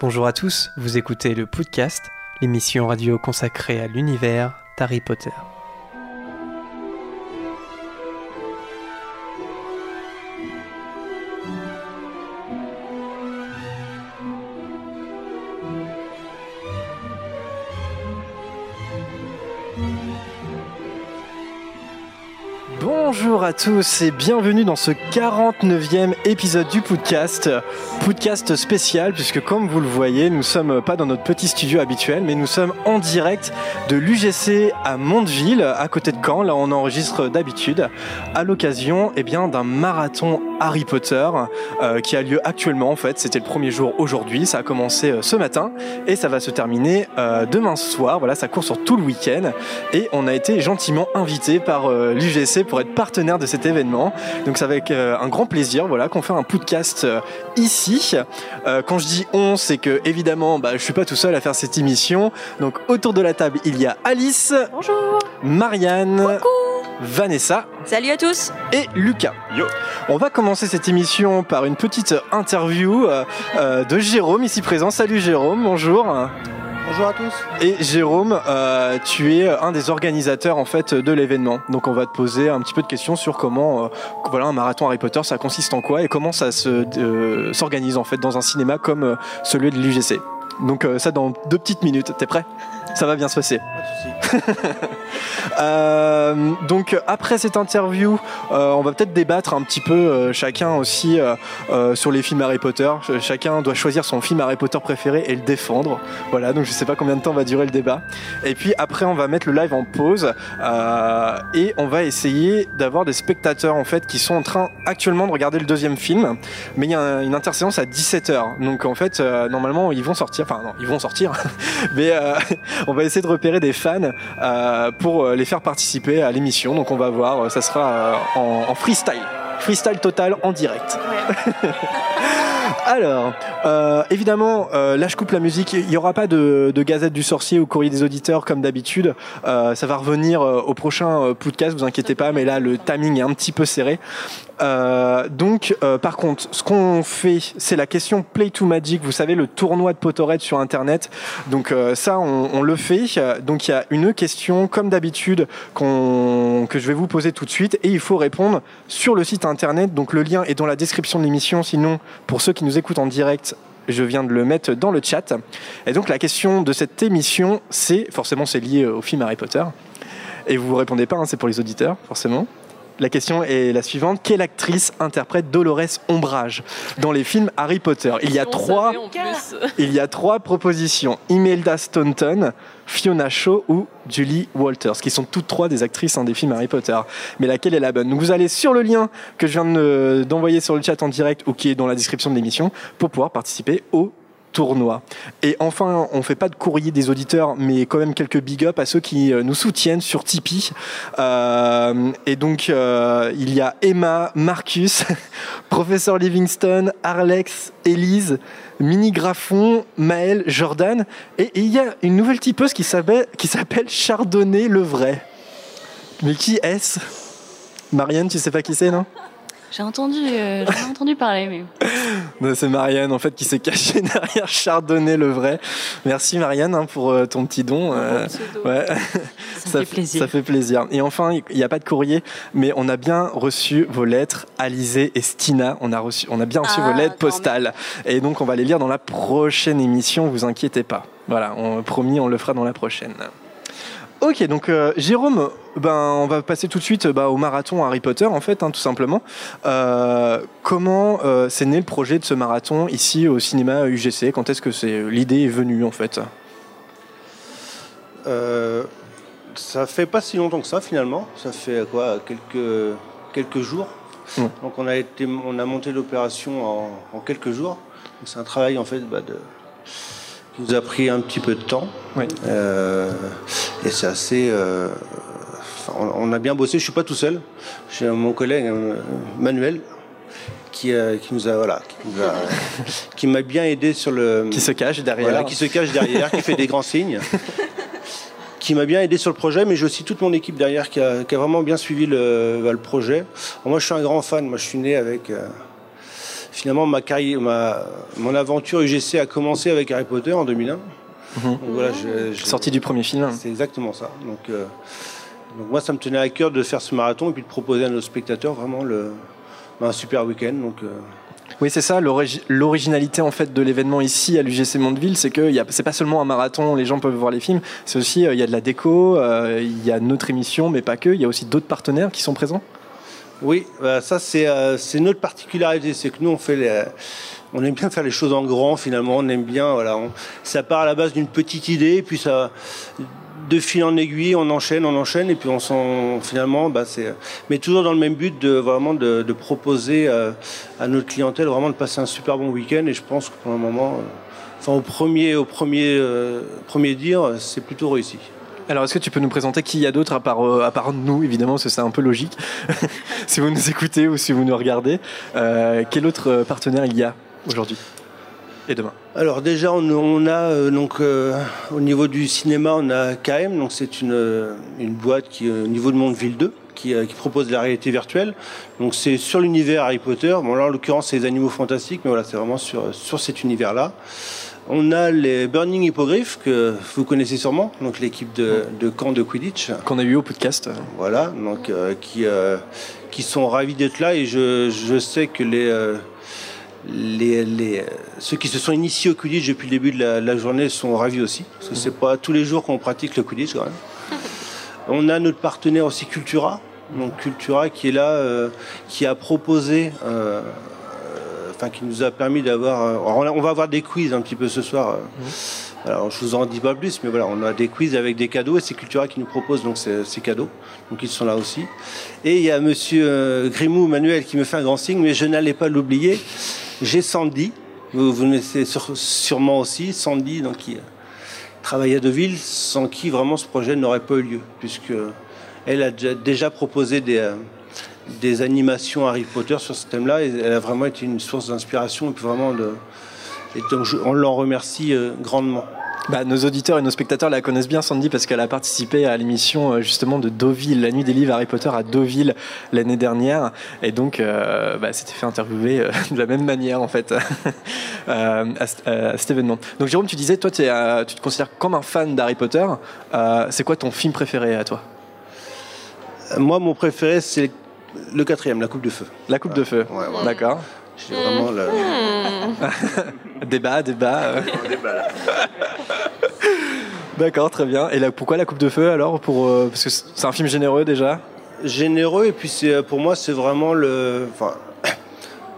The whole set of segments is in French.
Bonjour à tous, vous écoutez le podcast, l'émission radio consacrée à l'univers d'Harry Potter. Tous et bienvenue dans ce 49e épisode du podcast. Podcast spécial puisque comme vous le voyez, nous sommes pas dans notre petit studio habituel mais nous sommes en direct de l'UGC à Mondeville, à côté de Caen. Là on enregistre d'habitude à l'occasion eh bien d'un marathon Harry Potter euh, qui a lieu actuellement en fait. C'était le premier jour aujourd'hui, ça a commencé euh, ce matin et ça va se terminer euh, demain soir. Voilà, ça court sur tout le week-end et on a été gentiment invité par l'UGC pour être partenaire de cet événement. Donc c'est avec un grand plaisir voilà qu'on fait un podcast ici. quand je dis on, c'est que évidemment bah, je suis pas tout seul à faire cette émission. Donc autour de la table il y a Alice, Bonjour. Marianne, Coucou. Vanessa Salut à tous. et Lucas. On va commencer cette émission par une petite interview euh, euh, de Jérôme ici présent. Salut Jérôme, bonjour. Bonjour à tous. Et Jérôme, euh, tu es un des organisateurs en fait de l'événement. Donc on va te poser un petit peu de questions sur comment euh, voilà un marathon Harry Potter ça consiste en quoi et comment ça se euh, s'organise en fait dans un cinéma comme celui de l'UGC. Donc euh, ça dans deux petites minutes. T'es prêt? Ça va bien se passer? Pas de soucis. Euh, donc après cette interview, euh, on va peut-être débattre un petit peu euh, chacun aussi sur les films Harry Potter. Ch- Chacun doit choisir son film Harry Potter préféré et le défendre. Voilà, donc je sais pas combien de temps va durer le débat. Et puis après, on va mettre le live en pause et on va essayer d'avoir des spectateurs en fait qui sont en train actuellement de regarder le deuxième film. Mais il y a un- une interséance à 17h. Donc en fait, normalement, ils vont sortir. Enfin non, ils vont sortir. Mais on va essayer de repérer des fans euh, pour euh, les faire participer à l'émission. Donc on va voir, euh, ça sera en, en freestyle. Freestyle total en direct. Alors, euh, évidemment, euh, là je coupe la musique. Il n'y aura pas de, Gazette du Sorcier ou Courrier des Auditeurs comme d'habitude. Euh, ça va revenir au prochain podcast, vous inquiétez pas, mais là le timing est un petit peu serré. Donc, par contre, ce qu'on fait, c'est la question Play to Magic. Vous savez, le tournoi de Potterhead sur Internet. Donc ça, on, le fait. Donc il y a une question, comme d'habitude, que je vais vous poser tout de suite, et il faut répondre sur le site Internet. Donc le lien est dans la description de l'émission. Sinon, pour ceux qui nous écoutent en direct, je viens de le mettre dans le chat. Et donc la question de cette émission, c'est forcément c'est lié au film Harry Potter. Et vous répondez pas, hein, c'est pour les auditeurs, forcément. La question est la suivante. Quelle actrice interprète Dolores Ombrage dans les films Harry Potter? Il y a trois, il y a trois propositions. Imelda Staunton, Fiona Shaw ou Julie Walters, qui sont toutes trois des actrices hein, des films Harry Potter. Mais laquelle est la bonne? Donc vous allez sur le lien que je viens de- d'envoyer sur le chat en direct ou qui est dans la description de l'émission pour pouvoir participer au tournoi. Et enfin, on fait pas de courrier des auditeurs, mais quand même quelques big up à ceux qui euh, nous soutiennent sur Tipeee. Euh, et donc, euh, il y a Emma, Marcus, Professeur Livingston, Arlex, Elise, Mini Graffon, Maël, Jordan. Et, et il y a une nouvelle typeuse qui s'appelle qui s'appelle Chardonnay le vrai. Mais qui est-ce? Marianne, tu sais pas qui c'est, non? J'ai entendu, euh, j'en ai entendu parler, mais C'est Marianne en fait qui s'est cachée derrière Chardonnay le vrai. Merci Marianne hein, pour euh, ton petit don. euh, ouais. ça, fait plaisir. Ça fait plaisir. Et enfin, il n'y a pas de courrier, mais on a bien reçu vos lettres, Alizé et Stina. On a, reçu, on a bien reçu Ah, vos lettres quand postales. Et donc, on va les lire dans la prochaine émission, vous inquiétez pas. Voilà, on, promis, on le fera dans la prochaine. Ok, donc euh, Jérôme, ben, on va passer tout de suite bah, au marathon Harry Potter, en fait, hein, tout simplement. Euh, comment euh, c'est né le projet de ce marathon ici au cinéma UGC Quand est-ce que c'est l'idée est venue, en fait? Euh, ça fait pas si longtemps que ça finalement. Ça fait quoi quelques, quelques jours. Donc on a, été, on a monté l'opération en, en quelques jours. C'est un travail en fait bah, de, nous a pris un petit peu de temps. Ouais. Euh, et c'est assez. euh, on, on a bien bossé. Je suis pas tout seul. J'ai mon collègue euh, Manuel qui, euh, qui nous a voilà, qui m'a bien aidé sur le Qui se cache derrière voilà, qui se cache derrière, qui fait des grands signes, qui m'a bien aidé sur le projet, mais j'ai aussi toute mon équipe derrière qui a, qui a vraiment bien suivi le, bah, le projet. Alors moi, je suis un grand fan. Moi, je suis né avec. Euh, finalement, ma carrière, ma, mon aventure UGC a commencé avec Harry Potter en 2001. Mhm. Donc voilà, Sortie du premier film. C'est exactement ça. Donc, donc moi, ça me tenait à cœur de faire ce marathon et puis de proposer à nos spectateurs vraiment le, un super week-end. Donc, oui, c'est ça. L'originalité en fait de l'événement ici à l'UGC Mondeville, c'est que c'est pas seulement un marathon, les gens peuvent voir les films. C'est aussi il y a de la déco, il y a notre émission, mais pas que. Il y a aussi d'autres partenaires qui sont présents. Oui, bah, ça c'est notre particularité, c'est que nous on aime bien faire les choses en grand finalement, on aime bien voilà, ça part à la base d'une petite idée, puis ça de fil en aiguille, on enchaîne, on enchaîne, et puis on sent finalement, bah, c'est, mais toujours dans le même but de vraiment de, proposer euh, à notre clientèle vraiment de passer un super bon week-end. Et je pense que pour le moment, euh, enfin au premier, au premier, euh, premier dire, c'est plutôt réussi. Alors, est-ce que tu peux nous présenter qui y a d'autres à part, à part nous, évidemment, parce que c'est un peu logique, si vous nous écoutez ou si vous nous regardez. quel autre partenaire il y a aujourd'hui et demain? Alors déjà, on, a euh, donc euh, au niveau du cinéma, on a KM, donc c'est une, euh, boîte qui au niveau de Mondeville 2. Qui, propose de la réalité virtuelle. Donc c'est sur l'univers Harry Potter. Bon là en l'occurrence c'est les animaux fantastiques, mais voilà c'est vraiment sur, sur cet univers-là. On a les Burning Hippogriffs que vous connaissez sûrement, donc l'équipe de, de camp de Quidditch. Qu'on a eu au podcast. Voilà, donc qui, qui sont ravis d'être là et je, je sais que les les, ceux qui se sont initiés au Quidditch depuis le début de la, journée sont ravis aussi, parce que c'est pas tous les jours qu'on pratique le Quidditch quand même. On a notre partenaire aussi Cultura, donc Cultura qui est là, euh, qui a proposé, euh, euh, enfin qui nous a permis d'avoir. on va avoir des quiz un petit peu ce soir. Alors je vous en dis pas plus, mais voilà, on a des quiz avec des cadeaux et c'est Cultura qui nous propose donc ces, cadeaux. Donc ils sont là aussi. Et il y a Monsieur Grimou Manuel qui me fait un grand signe, mais je n'allais pas l'oublier. J'ai Sandy, vous, vous connaissez sûrement aussi, Sandy, donc, qui travaille à Deauville, sans qui vraiment ce projet n'aurait pas eu lieu, puisque elle a déjà proposé des, euh, des animations Harry Potter sur ce thème-là, et elle a vraiment été une source d'inspiration, et puis vraiment, de, et donc on l'en remercie euh, grandement. Bah, nos auditeurs et nos spectateurs la connaissent bien, Sandy, parce qu'elle a participé à l'émission euh, justement de Deauville, la nuit des livres Harry Potter à Deauville l'année dernière. Et donc, euh, bah, c'était fait interviewer euh, de la même manière, en fait, à, cet événement. Donc, Jérôme, tu disais, toi, tu te considères comme un fan d'Harry Potter. c'est quoi ton film préféré à toi? Moi, mon préféré, c'est le quatrième, La Coupe de Feu. La Coupe de Feu, d'accord. J'ai vraiment le... débat, débat. D'accord, très bien. Et là, pourquoi la coupe de feu alors pour, euh, Parce que c'est un film généreux déjà? Généreux, et puis c'est, pour moi, c'est vraiment le. Enfin,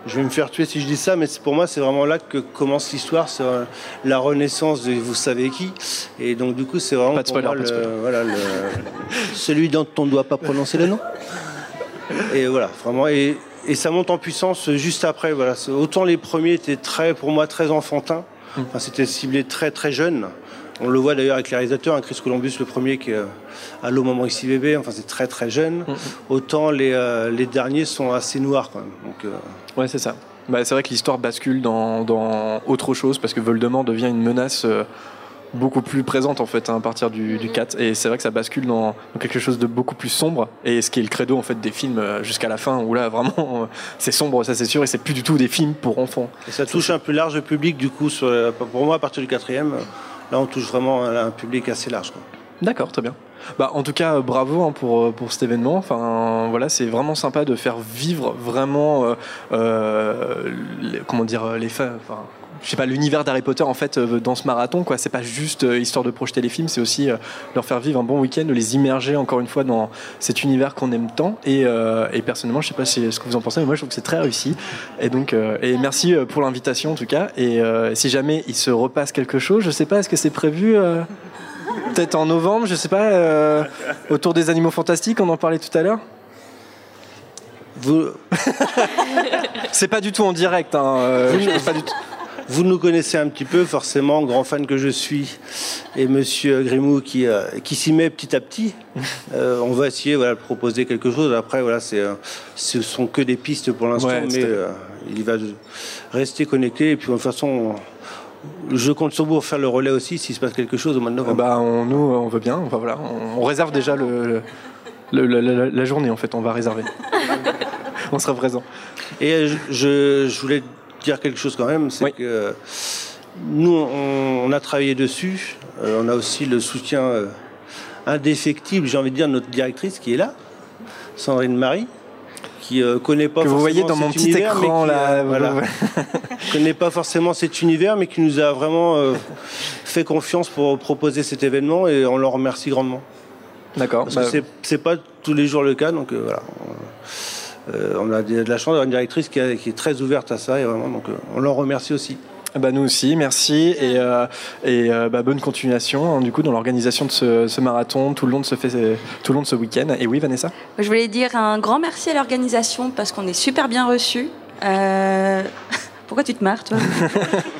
je vais me faire tuer si je dis ça, mais pour moi, c'est vraiment là que commence l'histoire. C'est euh, la renaissance de vous savez qui. Et donc, du coup, c'est vraiment pas de spoiler, voilà, celui dont on ne doit pas prononcer le nom? Et voilà, vraiment. Et, ça monte en puissance juste après. Voilà. Autant les premiers étaient très, pour moi, très enfantins. Enfin, c'était ciblé très très jeune. On le voit d'ailleurs avec les réalisateurs, hein, Chris Columbus, le premier qui est euh, à l'eau moment ici bébé, enfin c'est très très jeune. Autant les, euh, derniers sont assez noirs quand même. Donc, euh, Ouais, c'est ça. Bah, c'est vrai que l'histoire bascule dans, dans, autre chose parce que Voldemort devient une menace beaucoup plus présente en fait hein, à partir du, du 4 et c'est vrai que ça bascule dans, quelque chose de beaucoup plus sombre. Et ce qui est le credo en fait des films euh, jusqu'à la fin où là vraiment euh, c'est sombre ça c'est sûr et c'est plus du tout des films pour enfants. Et ça touche un plus large public du coup sur, pour moi à partir du quatrième là on touche vraiment un public assez large d'accord très bien. Bah, en tout cas, bravo hein, pour, pour cet événement. Enfin, voilà, c'est vraiment sympa de faire vivre vraiment, euh, comment dire, les fans, enfin, je sais pas, l'univers d'Harry Potter en fait euh, dans ce marathon quoi. C'est pas juste euh, histoire de projeter les films, c'est aussi euh, leur faire vivre un bon week-end, de les immerger encore une fois dans cet univers qu'on aime tant. Et, et, personnellement, je sais pas ce que vous en pensez, mais moi je trouve que c'est très réussi. Et donc, et merci pour l'invitation en tout cas. Et si jamais il se repasse quelque chose, je sais pas, est-ce que c'est prévu peut-être en novembre, je sais pas, autour des animaux fantastiques, on en parlait tout à l'heure? Vous... c'est pas du tout en direct, hein, pas du tout. Vous nous connaissez un petit peu, forcément, grand fan que je suis, et Monsieur Grimou qui, euh, qui s'y met petit à petit. Euh, on va essayer voilà, de proposer quelque chose. Après, voilà, c'est, euh, ce sont que des pistes pour l'instant, mais il va rester connecté. Et puis, de toute façon, je compte sur vous pour faire le relais aussi s'il se passe quelque chose au mois de novembre. Bah, on, nous, on veut bien. Enfin, voilà, on, réserve déjà le, la, journée, en fait. On va réserver. on sera présent. Et je, je voulais dire quelque chose quand même, c'est que nous, on, a travaillé dessus. on a aussi le soutien indéfectible, j'ai envie de dire, de notre directrice qui est là, Sandrine Marie qui euh, connaît pas que vous voyez dans mon petit écran là, euh, connaît pas forcément cet univers, mais qui nous a vraiment euh, fait confiance pour proposer cet événement et on leur remercie grandement. D'accord. Parce que bah, c'est pas tous les jours le cas, donc voilà. On a de la chance d'avoir une directrice qui, qui, est très ouverte à ça et vraiment, donc on leur remercie aussi. Bah nous aussi, merci et, euh, et euh, bah, bonne continuation hein, du coup dans l'organisation de ce, marathon tout le long de ce, tout le long de ce week-end. Et oui, Vanessa? Je voulais dire un grand merci à l'organisation parce qu'on est super bien reçus. Euh, pourquoi tu te marres, toi?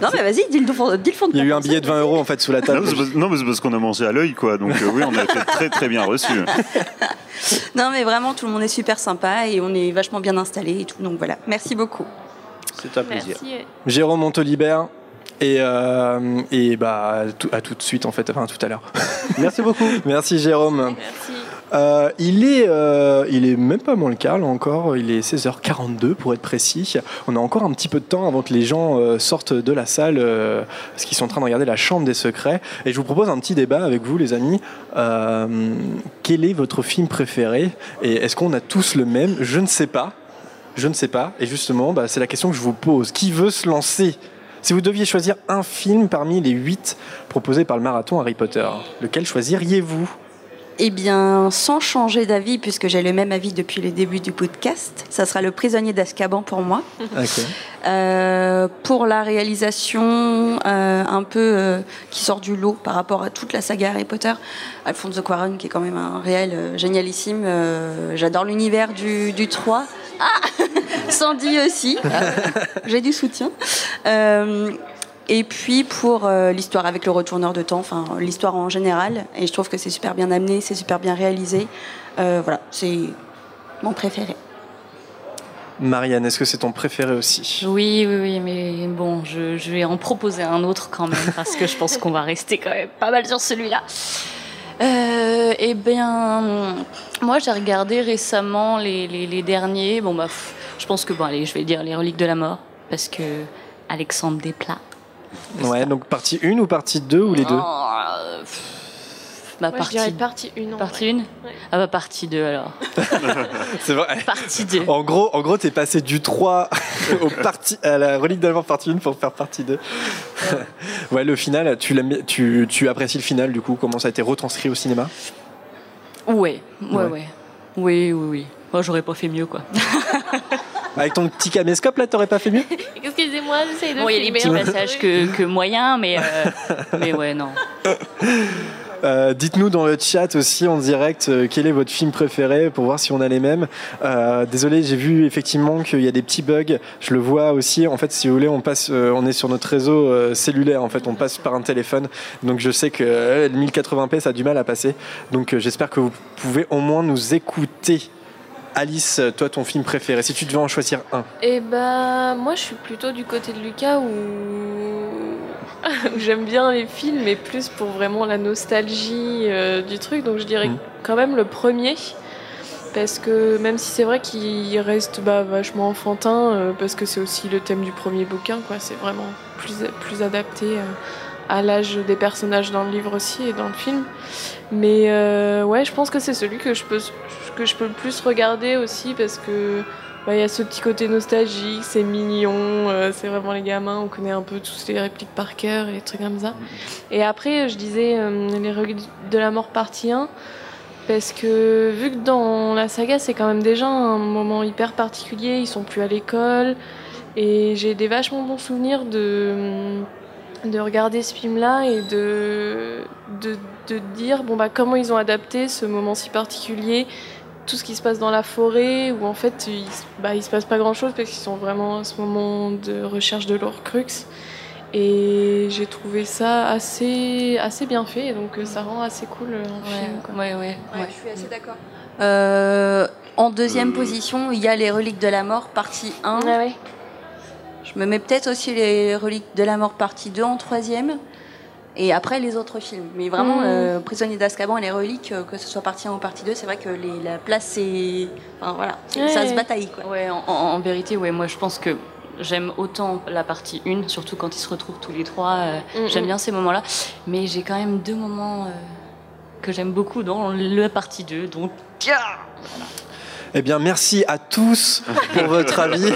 Non, mais vas-y, dis le, fond, dis le fond de Il y a eu un billet de 20 euros en fait sous la table. Non, mais c'est parce, qu'on a mangé à l'œil, quoi. Donc oui, on a été très très bien reçus. non, mais vraiment, tout le monde est super sympa et on est vachement bien installé et tout. Donc voilà, merci beaucoup. C'est un plaisir. Jérôme Montolibert. Et, euh, et bah, à tout de suite, en fait, enfin tout à l'heure. Merci beaucoup. Merci Jérôme. Merci. Euh, il, est, euh, il est même pas moins le cas, là encore. Il est 16h42 pour être précis. On a encore un petit peu de temps avant que les gens euh, sortent de la salle parce qu'ils sont en train de regarder la Chambre des Secrets. Et je vous propose un petit débat avec vous, les amis. quel est votre film préféré? Et est-ce qu'on a tous le même? Je ne sais pas. Je ne sais pas. Et justement, bah, c'est la question que je vous pose. Qui veut se lancer? Si vous deviez choisir un film parmi les huit proposés par le marathon Harry Potter, lequel choisiriez-vous? Eh bien, sans changer d'avis, puisque j'ai le même avis depuis le début du podcast, ça sera Le prisonnier d'Azkaban pour moi. Euh, pour la réalisation euh, un peu euh, qui sort du lot par rapport à toute la saga Harry Potter, Alfonso Cuarón, qui est quand même un réel génialissime. J'adore l'univers du, du 3. Ah Sandy aussi. J'ai du soutien. Et puis pour euh, l'histoire avec le retourneur de temps, enfin l'histoire en général. Et je trouve que c'est super bien amené, c'est super bien réalisé. Euh, voilà, c'est mon préféré. Marianne, est-ce que c'est ton préféré aussi? Oui, oui, oui, mais bon, je, je, vais en proposer un autre quand même, parce que je pense qu'on va rester quand même pas mal sur celui-là. Euh, eh bien, moi j'ai regardé récemment les, les, derniers. Bon, bah, je pense que, bon, allez, je vais dire Les Reliques de la Mort, parce que Alexandre Desplat. Ouais, donc partie 1 ou partie 2 ou les deux euh, bah, partie, je partie 1. Partie 1 Ah bah partie 2 alors. c'est vrai. Partie 2. En gros, en gros t'es passé du 3 au parti, à la relique d'Almor partie 1 pour faire partie 2. ouais, le final, tu, tu, tu apprécies le final du coup Comment ça a été retranscrit au cinéma? Ouais, ouais, ouais. Oui, oui, oui. Moi, j'aurais pas fait mieux quoi. Avec ton petit caméscope là, t'aurais pas fait mieux? Excusez-moi, j'essaie de bon, Il y a des petits passages que, que moyens, mais, euh, mais ouais, non. Euh, dites-nous dans le chat aussi en direct euh, quel est votre film préféré pour voir si on a les mêmes. Euh, désolé, j'ai vu effectivement qu'il y a des petits bugs. Je le vois aussi. En fait, si vous voulez, on passe, on est sur notre réseau cellulaire. En fait, on passe par un téléphone. Donc, je sais que 1080p, ça a du mal à passer. Donc, j'espère que vous pouvez au moins nous écouter. Alice, toi, ton film préféré, si tu devais en choisir un Eh ben, moi, je suis plutôt du côté de Lucas où J'aime bien les films, mais plus pour vraiment la nostalgie euh, du truc. Donc je dirais mm. quand même le premier. Parce que même si c'est vrai qu'il reste bah, vachement enfantin, euh, parce que c'est aussi le thème du premier bouquin, quoi. C'est vraiment plus, plus adapté euh, à l'âge des personnages dans le livre aussi et dans le film. Mais ouais, je pense que c'est celui que je, peux, que je peux le plus regarder aussi, parce que il y a ce petit côté nostalgique, c'est mignon, euh, c'est vraiment les gamins, on connaît un peu tous les répliques par cœur et des trucs comme ça. Et après, je disais euh, Les Reliques de la Mort partie 1, parce que vu que dans la saga, c'est quand même déjà un moment hyper particulier, ils sont plus à l'école, et j'ai des vachement bons souvenirs de, de regarder ce film-là et de, de, de dire bon, bah, comment ils ont adapté ce moment si particulier tout ce qui se passe dans la forêt, où en fait il, bah, il se passe pas grand chose parce qu'ils sont vraiment à ce moment de recherche de l'Orcrux. Et j'ai trouvé ça assez, assez bien fait, et donc euh, ça rend assez cool euh, un film. Ouais, ouais, ouais, Je suis assez d'accord. Euh, en deuxième position, il y a Les Reliques de la Mort, partie 1. Ah je me mets peut-être aussi Les Reliques de la Mort, partie 2 en troisième. Et après les autres films. Mais vraiment, mmh. Prisonnier d'Azkaban et les reliques, que ce soit partie 1 ou partie 2, c'est vrai que les, la place, c'est. Enfin voilà, ça se bataille. Quoi. Ouais, en, vérité, ouais, moi je pense que j'aime autant la partie 1, surtout quand ils se retrouvent tous les trois. Mmh, j'aime bien ces moments-là. Mais j'ai quand même deux moments que j'aime beaucoup dans la partie 2. Donc, Eh bien, merci à tous pour votre avis.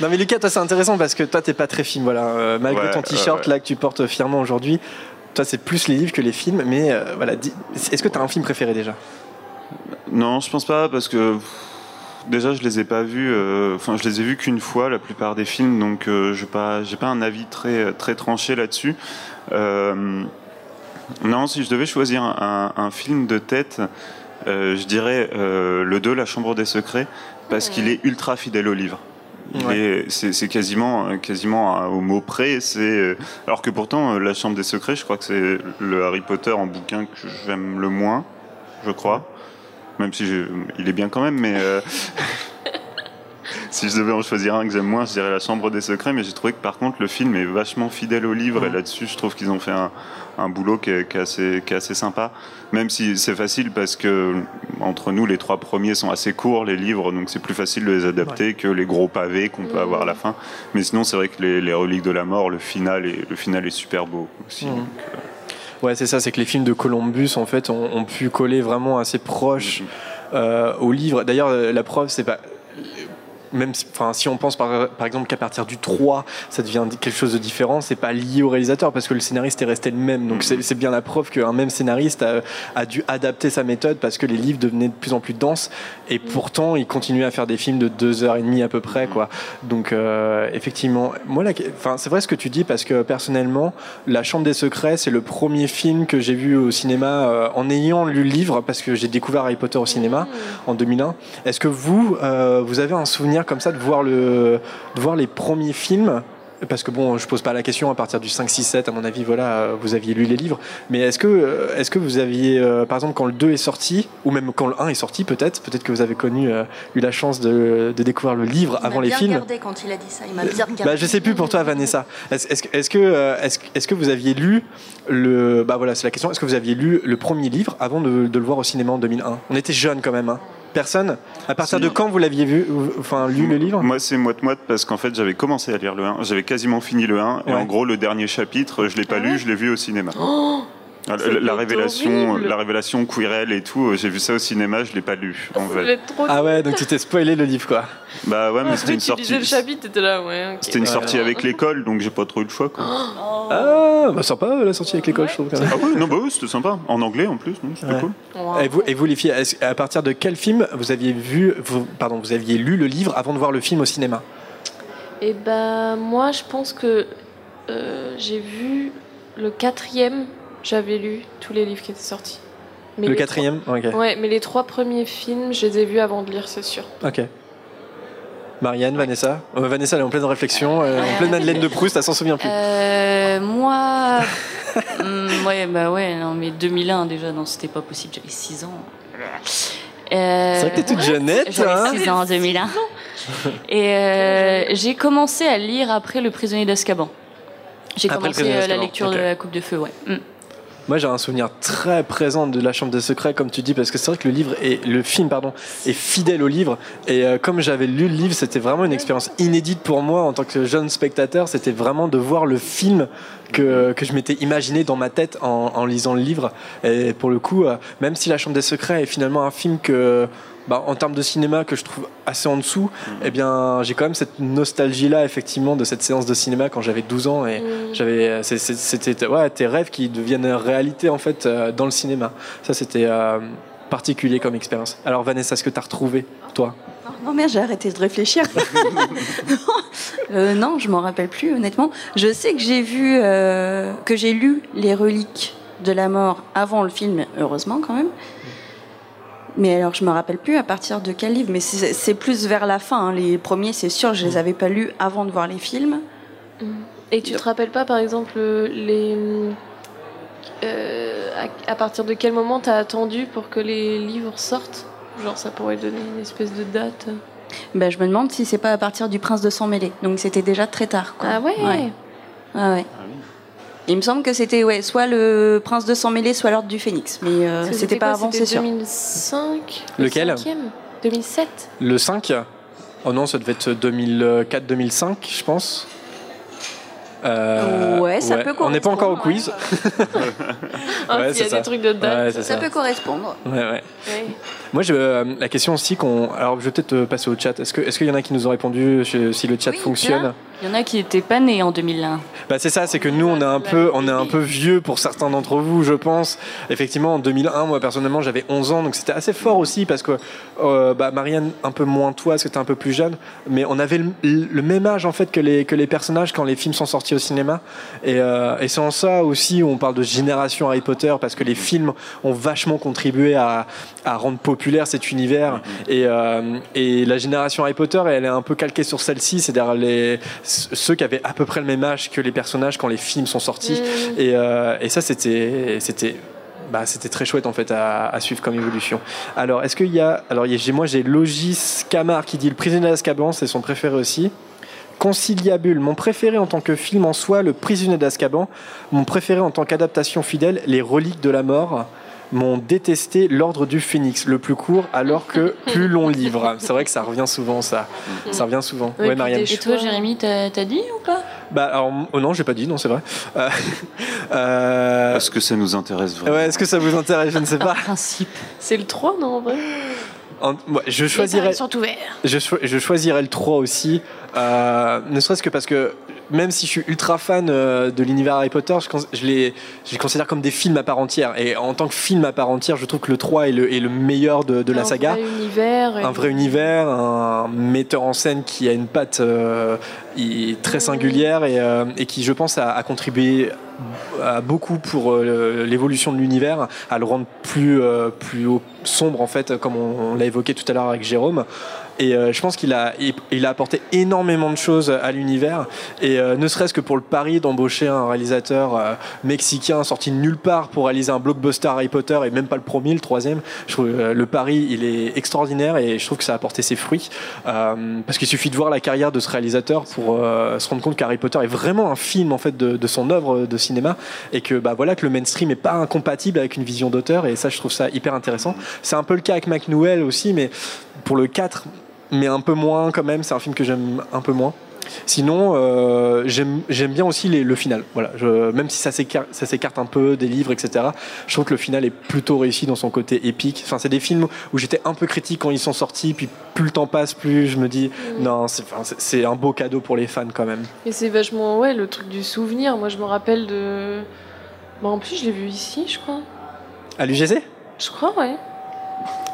non, mais Lucas, toi, c'est intéressant parce que toi, t'es pas très film. Voilà, euh, malgré ton t-shirt là que tu portes fièrement aujourd'hui, toi, c'est plus les livres que les films. Mais euh, voilà, est-ce que tu as un film préféré déjà? Non, je pense pas parce que déjà, je les ai pas vus. Euh, enfin, je les ai vus qu'une fois, la plupart des films, donc je n'ai pas, j'ai pas un avis très très tranché là-dessus. Non, si je devais choisir un, film de tête, euh, je dirais euh, le 2, La Chambre des Secrets, parce qu'il est ultra fidèle au livre. C'est quasiment, quasiment au mot près. Alors que pourtant, La Chambre des Secrets, je crois que c'est le Harry Potter en bouquin que j'aime le moins, je crois. Même si il est bien quand même, mais. Euh, si je devais en choisir un que j'aime moins, je dirais La Chambre des Secrets, mais j'ai trouvé que par contre le film est vachement fidèle au livre, et là-dessus je trouve qu'ils ont fait un, un boulot qui est, assez, qui est, assez, sympa. Même si c'est facile parce que entre nous, les trois premiers sont assez courts, les livres, donc c'est plus facile de les adapter que les gros pavés qu'on peut avoir à la fin. Mais sinon, c'est vrai que les, les, reliques de la mort, le final est, le final est super beau aussi. Euh. Ouais, c'est ça, c'est que les films de Columbus, en fait, ont, pu coller vraiment assez proche euh, au livre. D'ailleurs, la preuve, c'est pas même si, enfin, si on pense par, par exemple qu'à partir du 3, ça devient quelque chose de différent, c'est pas lié au réalisateur parce que le scénariste est resté le même. Donc c'est bien la preuve qu'un même scénariste a, dû adapter sa méthode parce que les livres devenaient de plus en plus denses et pourtant il continuait à faire des films de 2 heures et demie à peu près. Quoi. Donc euh, effectivement, moi, enfin, c'est vrai ce que tu dis parce que personnellement, La Chambre des Secrets, c'est le premier film que j'ai vu au cinéma euh, en ayant lu le livre parce que j'ai découvert Harry Potter au cinéma en 2001. Est-ce que vous, euh, vous avez un souvenir comme ça de voir, le, de voir les premiers films parce que bon, je pose pas la question à partir du 5, 6, 7, à mon avis, voilà, vous aviez lu les livres. Mais est-ce que, est-ce que vous aviez, euh, par exemple, quand le 2 est sorti, ou même quand le 1 est sorti, peut-être, peut-être que vous avez connu, euh, eu la chance de, de, découvrir le livre avant les films? regardé quand il a dit ça. Il m'a bien regardé. Bah, je sais plus pour toi, Vanessa. Est-ce, est-ce, est-ce que, euh, est-ce, est-ce que vous aviez lu le, bah voilà, c'est la question. Est-ce que vous aviez lu le premier livre avant de, de le voir au cinéma en 2001 On était jeunes quand même. Hein. Personne À partir de quand vous l'aviez vu, enfin lu le livre? Moi, c'est moite-moite parce qu'en fait, j'avais commencé à lire le 1. J'avais quasiment fini le 1. Et en gros, le dernier chapitre, je l'ai pas ah lu, je l'ai vu au cinéma. Oh ah, la, révélation, la révélation queerelle et tout, euh, j'ai vu ça au cinéma, je l'ai pas lu. En fait. Ah ouais, donc tu t'es spoilé le livre quoi. Bah ouais, mais c'était une sortie. le chapitre, là, ouais. C'était une sortie avec l'école, donc j'ai pas trop eu le choix quoi. Oh. Ah, bah sympa la sortie avec l'école, je trouve. Ah ouais, non bah ouais, c'était sympa. En anglais en plus, c'était cool. Et vous, et vous les filles, à partir de quel film vous aviez vu, vous, pardon, vous aviez lu le livre avant de voir le film au cinéma? Et eh bah moi, je pense que euh, j'ai vu le quatrième j'avais lu tous les livres qui étaient sortis. Mais le quatrième Ok. Ouais, mais les trois premiers films, je les ai vus avant de lire, c'est sûr. Ok. Marianne, Vanessa euh, Vanessa, elle est en pleine réflexion, euh, en pleine Madeleine de Proust, elle s'en souvient plus. Euh, moi. Hmm, ouais, bah ouais, non, mais 2001 déjà, non, c'était pas possible, j'avais 6 ans. c'est vrai que t'es toute jeunette, J'avais 6 hein. ans en 2001. Et j'ai commencé à lire après Le prisonnier d'Azkaban. J'ai commencé la lecture de la Coupe de Feu, ouais. Hmm. Moi, j'ai un souvenir très présent de La Chambre des Secrets, comme tu dis, parce que c'est vrai que le livre et le film, pardon, est fidèle au livre. Et euh, comme j'avais lu le livre, c'était vraiment une expérience inédite pour moi en tant que jeune spectateur. C'était vraiment de voir le film que, que je m'étais imaginé dans ma tête en, lisant le livre. Et pour le coup, euh, même si La Chambre des Secrets est finalement un film que bah, en termes de cinéma que je trouve assez en dessous, eh bien, j'ai quand même cette nostalgie-là, effectivement, de cette séance de cinéma quand j'avais 12 ans et j'avais, c'était, ouais, tes rêves qui deviennent réalité, en fait, euh, dans le cinéma. Ça, c'était euh, particulier comme expérience. Alors, Vanessa, est-ce que tu as retrouvé, toi? Non, merde, j'ai arrêté de réfléchir. euh, non, je m'en rappelle plus, honnêtement. Je sais que j'ai vu, euh, que j'ai lu Les Reliques de la mort avant le film, heureusement quand même. Mais alors, je me rappelle plus à partir de quel livre, mais c'est plus vers la fin. Hein. Les premiers, c'est sûr, je les avais pas lus avant de voir les films. Et tu te rappelles pas, par exemple, les. Euh, à, partir de quel moment t'as attendu pour que les livres sortent? Genre, ça pourrait donner une espèce de date ben, Je me demande si c'est pas à partir du Prince de Sang Mêlé. Donc, c'était déjà très tard. Quoi. Ah ouais, ouais. Ah ouais. Il me semble que c'était ouais, soit le Prince de Sang Mêlé, soit l'Ordre du Phénix. Mais euh, c'était pas avant, c'est sûr. 2005 Lequel 2007 Le 5 Oh non, ça devait être 2004-2005, je pense. Euh, ouais, ça peut correspondre. On n'est pas encore au quiz. Ah, ouais, il y a des trucs de date. ça, peut correspondre. Ouais, ouais. Moi, euh, la question aussi qu'on. Alors, je vais peut-être passer au chat. Est-ce qu'il est qu'il y en a qui nous ont répondu si le chat fonctionne Il y en a qui n'étaient pas nés en 2001. Bah, c'est ça, c'est que nous, on est un peu, on est un peu vieux pour certains d'entre vous, je pense. Effectivement, en 2001, moi, personnellement, j'avais 11 ans, donc c'était assez fort aussi parce que euh, bah, Marianne, un peu moins toi, parce que tu un peu plus jeune, mais on avait le, même âge en fait que les, que les personnages quand les films sont sortis au cinéma. Et, euh, et c'est en ça aussi où on parle de génération Harry Potter parce que les films ont vachement contribué à, à rendre populaire cet univers. Et, euh, et, la génération Harry Potter, elle est un peu calquée sur celle-ci, c'est-à-dire les, ceux qui avaient à peu près le même âge que les personnages quand les films sont sortis. Mm. Et, euh, et, ça, c'était, c'était, bah, c'était très chouette en fait à, à suivre comme évolution. Alors, est-ce qu'il y a, alors moi j'ai Logis Camar qui dit le prisonnier d'Azkaban, c'est son préféré aussi. Conciliabule, mon préféré en tant que film en soi, Le prisonnier d'Azkaban. Mon préféré en tant qu'adaptation fidèle, Les reliques de la mort m'ont détesté l'ordre du phénix, le plus court, alors que plus long livre. C'est vrai que ça revient souvent, ça. Ça revient souvent. Ouais, Marianne. Et toi, Jérémy, t'as dit ou pas? Bah, alors, oh non, j'ai pas dit, non, c'est vrai. Euh, euh, est-ce que ça nous intéresse vraiment? Ouais, est-ce que ça vous intéresse? Je ne sais pas. principe. C'est le 3, non, en vrai? Je choisirais. Je, je choisirais le 3 aussi. Euh, ne serait-ce que parce que même si je suis ultra fan euh, de l'univers Harry Potter, je, les, je, les, considère comme des films à part entière. Et en tant que film à part entière, je trouve que le 3 est le, est le meilleur de, de la saga. Vrai univers un vrai univers, un metteur en scène qui a une patte euh, très singulière et, euh, et, qui, je pense, a, a contribué à beaucoup pour l'évolution de l'univers, à le rendre plus, plus sombre, en fait, comme on, on l'a évoqué tout à l'heure avec Jérôme. Et euh, je pense qu'il a, il, a apporté énormément de choses à l'univers. Et euh, ne serait-ce que pour le pari d'embaucher un réalisateur euh, mexicain sorti de nulle part pour réaliser un blockbuster Harry Potter et même pas le premier, le troisième. Je trouve le pari, il est extraordinaire et je trouve que ça a apporté ses fruits. parce qu'il suffit de voir la carrière de ce réalisateur pour se rendre compte qu'Harry Potter est vraiment un film en fait de, son œuvre de cinéma et que bah voilà que le mainstream est pas incompatible avec une vision d'auteur et ça je trouve ça hyper intéressant. C'est un peu le cas avec McNewell aussi, mais pour le 4, mais un peu moins quand même. C'est un film que j'aime un peu moins. Sinon, euh, j'aime bien aussi le final. Voilà, je, même si ça s'écarte un peu des livres, etc. Je trouve que le final est plutôt réussi dans son côté épique. Enfin, c'est des films où j'étais un peu critique quand ils sont sortis, puis plus le temps passe, plus je me dis mm. non, c'est un beau cadeau pour les fans quand même. Et c'est vachement ouais le truc du souvenir. Moi, je me rappelle de. Bah, en plus, je l'ai vu ici, je crois. À l'UGC Je crois, ouais.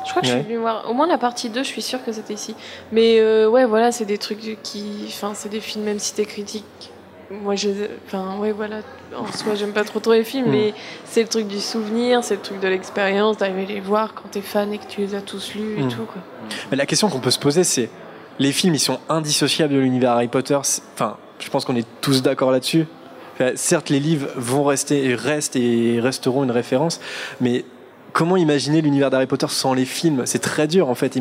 Je crois que je suis venue voir. Au moins la partie 2, je suis sûre que c'était ici. Mais euh, ouais, voilà, c'est des trucs qui. Enfin, c'est des films, même si t'es critique. Moi, je. Enfin, ouais, voilà. En soi, j'aime pas trop trop les films, hmm. mais c'est le truc du souvenir, c'est le truc de l'expérience, d'arriver les voir quand t'es fan et que tu les as tous lus et hmm. tout, quoi. Mais la question qu'on peut se poser, c'est. Les films, ils sont indissociables de l'univers Harry Potter? Enfin, je pense qu'on est tous d'accord là-dessus. certes, les livres vont rester et restent et resteront une référence, mais comment imaginer l'univers d'Harry Potter sans les films? C'est très dur en fait.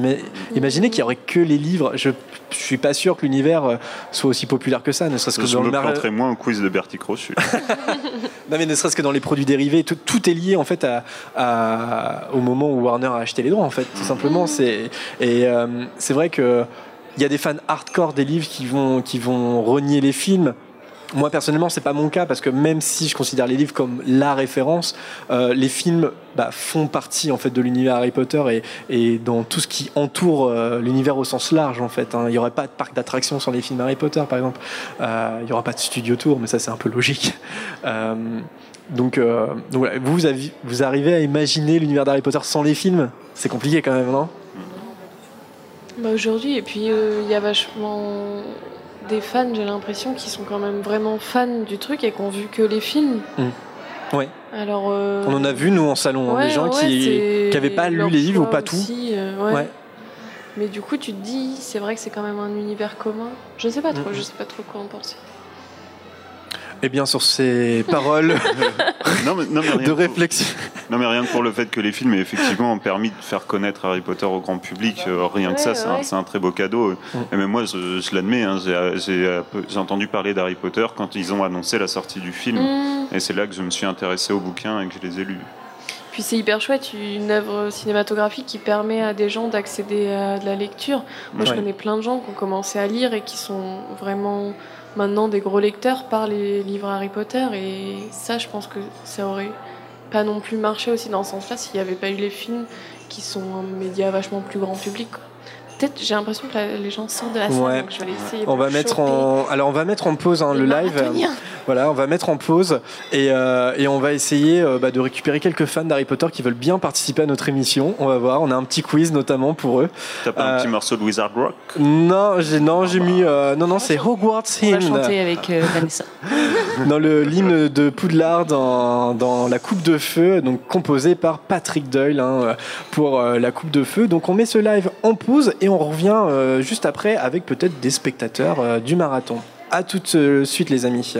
imaginez qu'il y aurait que les livres. Je, je suis pas sûr que l'univers euh, soit aussi populaire que ça, ne serait-ce que je dans me le moins au quiz de Bertie Crossu. non mais ne serait-ce que dans les produits dérivés, tout, tout est lié en fait à, au moment où Warner a acheté les droits en fait, tout simplement. C'est et euh, c'est vrai que il y a des fans hardcore des livres qui vont qui vont renier les films moi personnellement, c'est pas mon cas parce que même si je considère les livres comme la référence, euh, les films bah, font partie en fait de l'univers Harry Potter et, dans tout ce qui entoure euh, l'univers au sens large en fait. Hein. Il n'y aurait pas de parc d'attractions sans les films Harry Potter par exemple. Euh, il n'y aura pas de studio tour, mais ça c'est un peu logique. donc, vous, vous arrivez à imaginer l'univers d'Harry Potter sans les films? C'est compliqué quand même, non? Bah Aujourd'hui, et puis il y a vachement des fans, j'ai l'impression, qui sont quand même vraiment fans du truc et qui ont vu que les films. Mm. Oui. Alors, euh, On en a vu, nous, en salon, hein, des gens qui n'avaient pas lu les livres ou pas tout. Euh, ouais. Mais du coup, tu te dis, c'est vrai que c'est quand même un univers commun. Je sais pas trop, mm. je sais pas trop quoi en penser. Eh bien, sur ces paroles de réflexion. non, mais rien que pour le fait que les films aient effectivement permis de faire connaître Harry Potter au grand public, euh, rien que ça, c'est un, très beau cadeau. Mm. Et même moi, je, l'admets, hein, j'ai entendu parler d'Harry Potter quand ils ont annoncé la sortie du film. Mm. Et c'est là que je me suis intéressé aux bouquins et que je les ai lus. Puis c'est hyper chouette, une œuvre cinématographique qui permet à des gens d'accéder à de la lecture. Moi, je connais plein de gens qui ont commencé à lire et qui sont vraiment maintenant des gros lecteurs par les livres Harry Potter. Et ça, je pense que ça aurait pas non plus marché aussi dans ce sens-là s'il n'y avait pas eu les films qui sont un média vachement plus grand public peut-être j'ai l'impression que les gens sortent de la salle, donc je vais essayer. On va mettre en, alors on va mettre en pause hein, le live. Voilà, on va mettre en pause et, euh, et on va essayer euh, bah, de récupérer quelques fans d'Harry Potter qui veulent bien participer à notre émission. On va voir, on a un petit quiz notamment pour eux. T'as pas un petit euh, morceau de Wizard Rock Non, j'ai non, j'ai mis non non c'est Hogwarts Hymn. On va chanter avec Vanessa. dans le l'hymne de Poudlard dans, dans la Coupe de Feu, donc composé par Patrick Doyle hein, pour la Coupe de Feu. Donc on met ce live en pause et on revient juste après avec peut-être des spectateurs du marathon. À tout de suite les amis.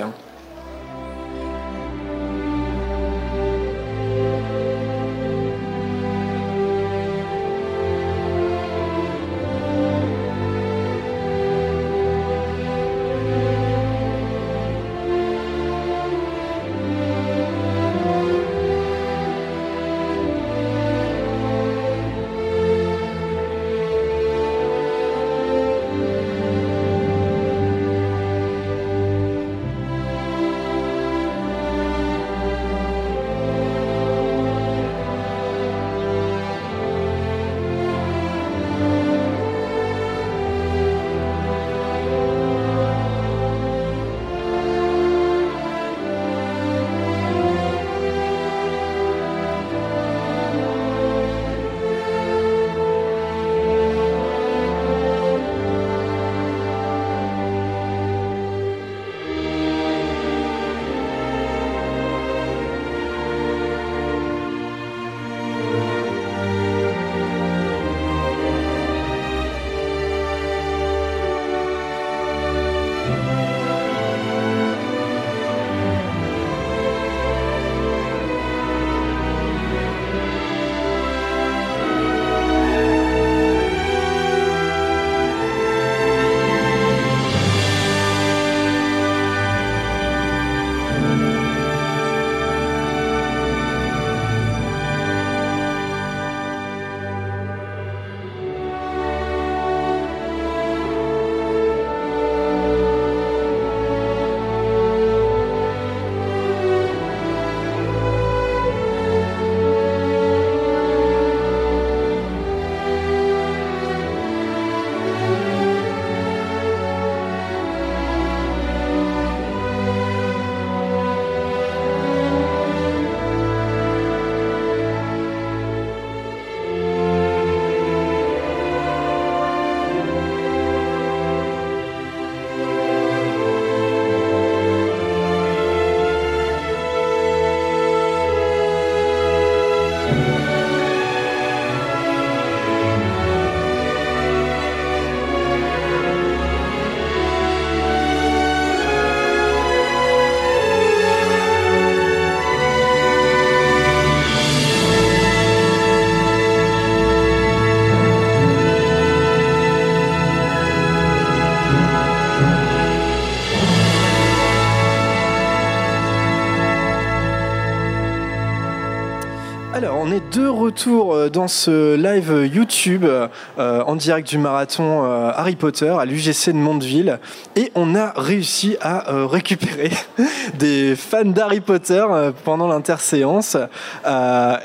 De retour euh, dans ce live YouTube euh, en direct du marathon euh, Harry Potter à l'UGC de Mondeville et on a réussi à récupérer des fans d'Harry Potter pendant l'interséance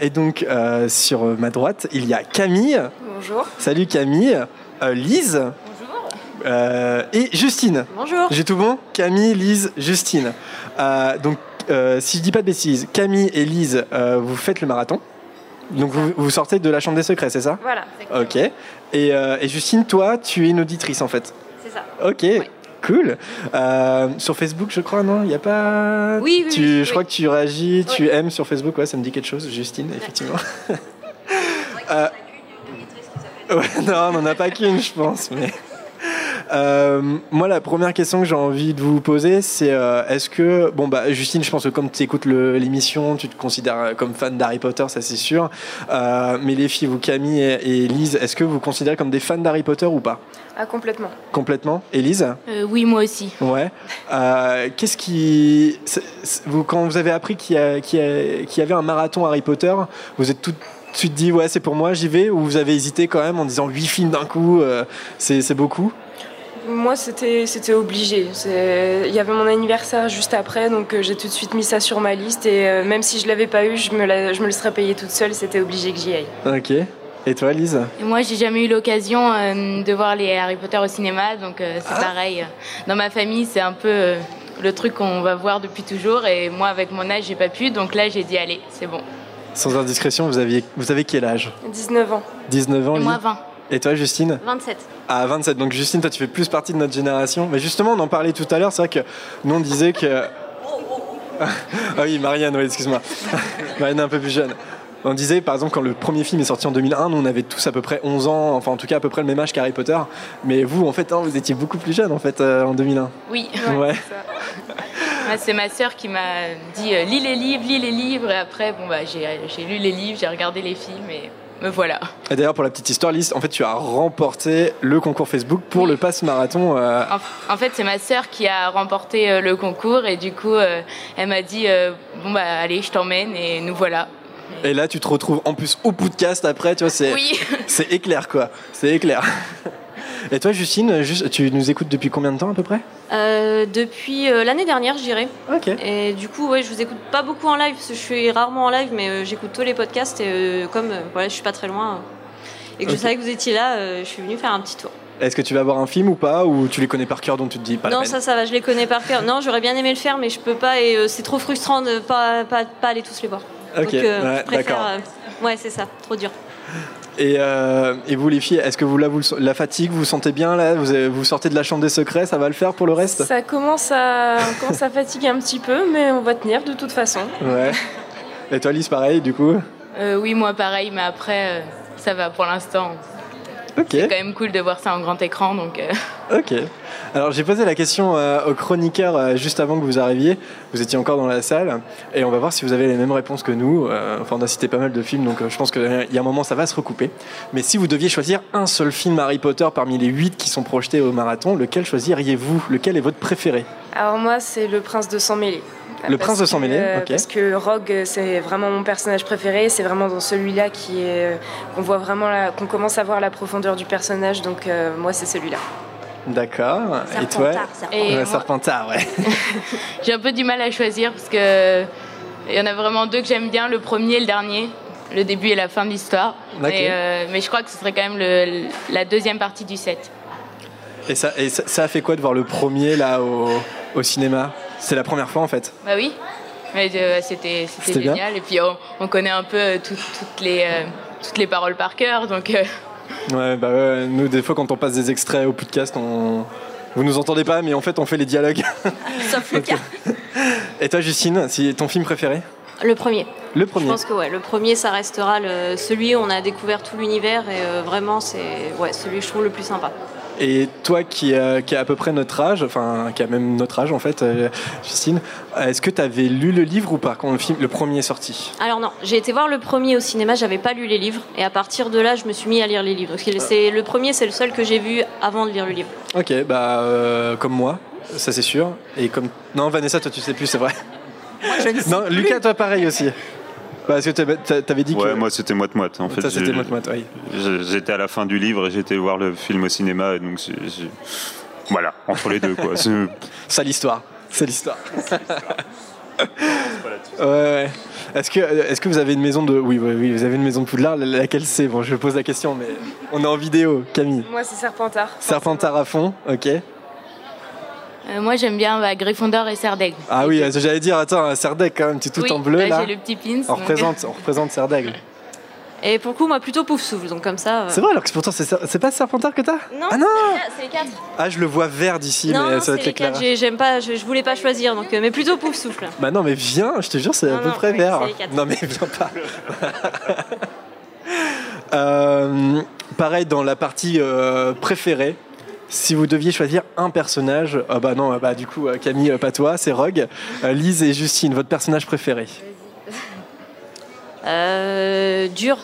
et donc sur ma droite il y a Camille. Bonjour. Salut Camille. Lise. Bonjour. et Justine. Bonjour. J'ai tout bon Camille, Lise, Justine. donc si je dis pas de bêtises, Camille et Lise, vous faites le marathon. Donc vous, sortez de la chambre des secrets, c'est ça Voilà. Ok. Et, euh, et, Justine, toi, tu es une auditrice en fait C'est ça. Ok. Cool. Euh, sur Facebook, je crois, non Il n'y a pas. Oui, oui. Tu, je crois que tu réagis, tu aimes sur Facebook, ouais, ça me dit quelque chose, Justine, effectivement. euh... ouais, non, on n'en a pas qu'une, je pense. Mais... Euh, moi, la première question que j'ai envie de vous poser, c'est euh, est-ce que, bon, bah, Justine, je pense que comme tu écoutes l'émission, tu te considères comme fan d'Harry Potter, ça c'est sûr. Euh, mais les filles, vous, Camille et, et Lise, est-ce que vous vous considérez comme des fans d'Harry Potter ou pas? Ah, complètement. Complètement. Élise Euh, oui, moi aussi. Ouais. Euh, Qu'est-ce qui. vous, quand vous avez appris qu'il y, avait un marathon Harry Potter, vous êtes tout de suite dit, ouais, c'est pour moi, j'y vais Ou vous avez hésité quand même en disant 8 films d'un coup, euh, c'est beaucoup? Moi, c'était c'était obligé. Il y avait mon anniversaire juste après, donc euh, j'ai tout de suite mis ça sur ma liste. Et euh, même si je l'avais pas eu, je me, la- je me le serais payé toute seule. C'était obligé que j'y aille. Ok. Et toi, Lise? Et moi, j'ai jamais eu l'occasion euh, de voir les Harry Potter au cinéma, donc euh, c'est pareil. Dans ma famille, c'est un peu euh, le truc qu'on va voir depuis toujours. Et moi, avec mon âge, j'ai pas pu, donc là, j'ai dit allez, c'est bon. Sans indiscrétion, vous, aviez, vous avez quel âge? 19 ans. 19 ans, Et Lise? moi, 20. Et toi, Justine 27. À 27. Donc, Justine, toi, tu fais plus partie de notre génération. Mais justement, on en parlait tout à l'heure. C'est vrai que nous, on disait que. ah oui, Marianne, oui, excuse-moi. Marianne est un peu plus jeune. On disait, par exemple, quand le premier film est sorti en 2001, nous, on avait tous à peu près 11 ans, enfin, en tout cas, à peu près le même âge qu'Harry Potter. Mais vous, en fait, hein, vous étiez beaucoup plus jeune, en fait, euh, en 2001. Oui. Ouais. C'est ma sœur qui m'a dit euh, lis les livres, lis les livres. Et après, bon, bah, j'ai j'ai lu les livres, j'ai regardé les films et me voilà. Et d'ailleurs, pour la petite histoire, Lise, en fait, tu as remporté le concours Facebook pour le pass marathon. euh, En, en fait, c'est ma sœur qui a remporté euh, le concours et du coup, euh, elle m'a dit euh, bon bah allez, je t'emmène et nous voilà. Et là, tu te retrouves en plus au podcast après, tu vois, c'est Oui. c'est éclair, quoi. C'est éclair. Et toi, Justine, juste, tu nous écoutes depuis combien de temps à peu près Euh, depuis euh, l'année dernière, je dirais. Ok. Et du coup, ouais, je vous écoute pas beaucoup en live parce que je suis rarement en live, mais euh, j'écoute tous les podcasts et comme voilà, je suis pas très loin et que je savais que vous étiez là, je suis venue faire un petit tour. Est-ce que tu vas voir un film ou pas Ou tu les connais par cœur donc tu te dis pas la non, peine ça, ça va, je les connais par cœur. Non, j'aurais bien aimé le faire, mais je peux pas et c'est trop frustrant de pas, pas, pas aller tous les voir. Ok, Donc, ouais, d'accord. ouais, c'est ça, trop dur. Et, euh, et vous, les filles, est-ce que vous, là, vous, la fatigue, vous sentez bien là? Vous, vous sortez de la chambre des secrets, ça va le faire pour le reste? Ça commence à, on commence à fatiguer un petit peu, mais on va tenir de toute façon. Ouais. Et toi, Lise, pareil, du coup? Euh, oui, moi pareil, mais après, euh, ça va pour l'instant. C'est quand même cool de voir ça en grand écran, donc. euh, Ok. Alors j'ai posé la question euh, aux chroniqueurs euh, juste avant que vous arriviez. Vous étiez encore dans la salle et on va voir si vous avez les mêmes réponses que nous. Euh, enfin, on a cité pas mal de films, donc euh, je pense qu'il y a un moment ça va se recouper. Mais si vous deviez choisir un seul film Harry Potter parmi les huit qui sont projetés au marathon, lequel choisiriez-vous? Lequel est votre préféré? Alors moi, c'est le prince de sang mêlé. Le Parce prince de sang que, mêlé, euh, ok. Parce que Rogue, c'est vraiment mon personnage préféré. C'est vraiment dans celui-là qui est, qu'on voit vraiment, qu'on commence à voir la profondeur du personnage. Donc euh, moi, c'est celui-là. D'accord. Et toi. Et Ouais, Serpentard, ouais. J'ai un peu du mal à choisir parce que il y en a vraiment deux que j'aime bien, le premier et le dernier, le début et la fin de l'histoire. Euh, mais je crois que ce serait quand même le- la deuxième partie du set. Et ça, et ça, ça a fait quoi de voir le premier là au, au cinéma? C'est la première fois en fait. Bah oui, mais euh, c'était bien. génial. Et puis on, on connaît un peu euh, tout- toutes les euh, toutes les paroles par cœur, donc euh, Ouais, bah ouais, nous des fois quand on passe des extraits au podcast, on... vous nous entendez pas, mais en fait on fait les dialogues. Sauf le cas. Et toi Justine, c'est ton film préféré? Le premier. Le Je premier. pense que ouais, le premier, ça restera le- celui où on a découvert tout l'univers et euh, vraiment, c'est ouais, celui que je trouve le plus sympa. Et toi qui, euh, qui a à peu près notre âge, enfin qui a même notre âge en fait, euh, Justine, est-ce que tu avais lu le livre ou pas quand le, film, le premier est sorti? Alors non, j'ai été voir le premier au cinéma, j'avais pas lu les livres et à partir de là, je me suis mis à lire les livres. Parce que c'est le premier, c'est le seul que j'ai vu avant de lire le livre. Ok, bah euh, comme moi, ça c'est sûr. Et comme non Vanessa, toi tu sais plus, c'est vrai. je ne sais non, Lucas, toi pareil aussi. Parce que t'avais- t'a- t'avais dit que Ouais, moi c'était moite-moite. En fait, ça c'était j'ai- moite moite, oui. J'étais à la fin du livre et j'étais voir le film au cinéma, et donc j'ai- voilà, entre les deux quoi. C'est- C'est l'histoire. C'est l'histoire. ouais, ouais. Est-ce que, est-ce que vous avez une maison de. Oui, oui, oui, vous avez une maison de Poudlard, laquelle c'est? Bon, je pose la question, mais on est en vidéo, Camille. Moi, c'est Serpentard. Serpentard à fond, ok. Euh, moi j'aime bien bah, Gryffondor et Serdaigle. Ah oui, j'allais dire, attends, Serdaigle quand même, tu es tout Oui, en bleu bah, là. J'ai le petit pins. On donc- représente, on représente Serdaigle. Et pour le coup, moi plutôt pouf souffle, donc comme ça. euh, C'est vrai, alors que pourtant c'est, pas Serpentard que t'as Non, Ah non c'est les quatre. Ah, je le vois vert d'ici, mais non, ça va c'est être les l'éclairage. quatre. j'ai- J'aime pas, je, je voulais pas choisir, donc euh, mais plutôt pouf souffle. Bah non, mais viens, je te jure, c'est à peu non, près oui, vert. Non, mais viens pas. Euh, pareil, dans la partie euh, préférée, si vous deviez choisir un personnage, ah bah non, bah du coup Camille, pas toi, c'est Rogue. Lise et Justine, votre personnage préféré Dur.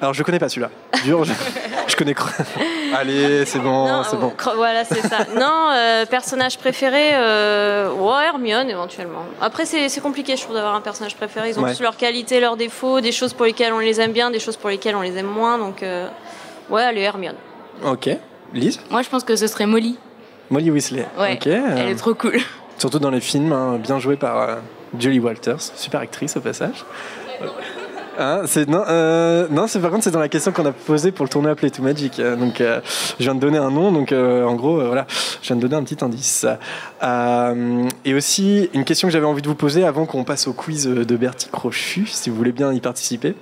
Alors je connais pas celui-là. Dur, je, connais. Allez, c'est bon, c'est bon. Voilà, c'est ça. non, euh, personnage préféré, euh, ouais, Hermione éventuellement. Après, c'est compliqué, je trouve, d'avoir un personnage préféré. Ils ont tous leurs qualités, leurs défauts, des choses pour lesquelles on les aime bien, des choses pour lesquelles on les aime moins. Donc, euh, ouais, allez, Hermione. Ok. Lise Moi, je pense que ce serait Molly. Molly Weasley. Ouais. Elle est trop cool. Surtout dans les films, hein, bien joué par Julie Walters, super actrice au passage. Hein, c'est non, euh, non, c'est par contre c'est dans la question qu'on a posée pour le tournoi Play to Magic. Euh, donc euh, je viens de donner un nom, donc en gros voilà, je viens de donner un petit indice. et aussi une question que j'avais envie de vous poser avant qu'on passe au quiz de Bertie Crochu, si vous voulez bien y participer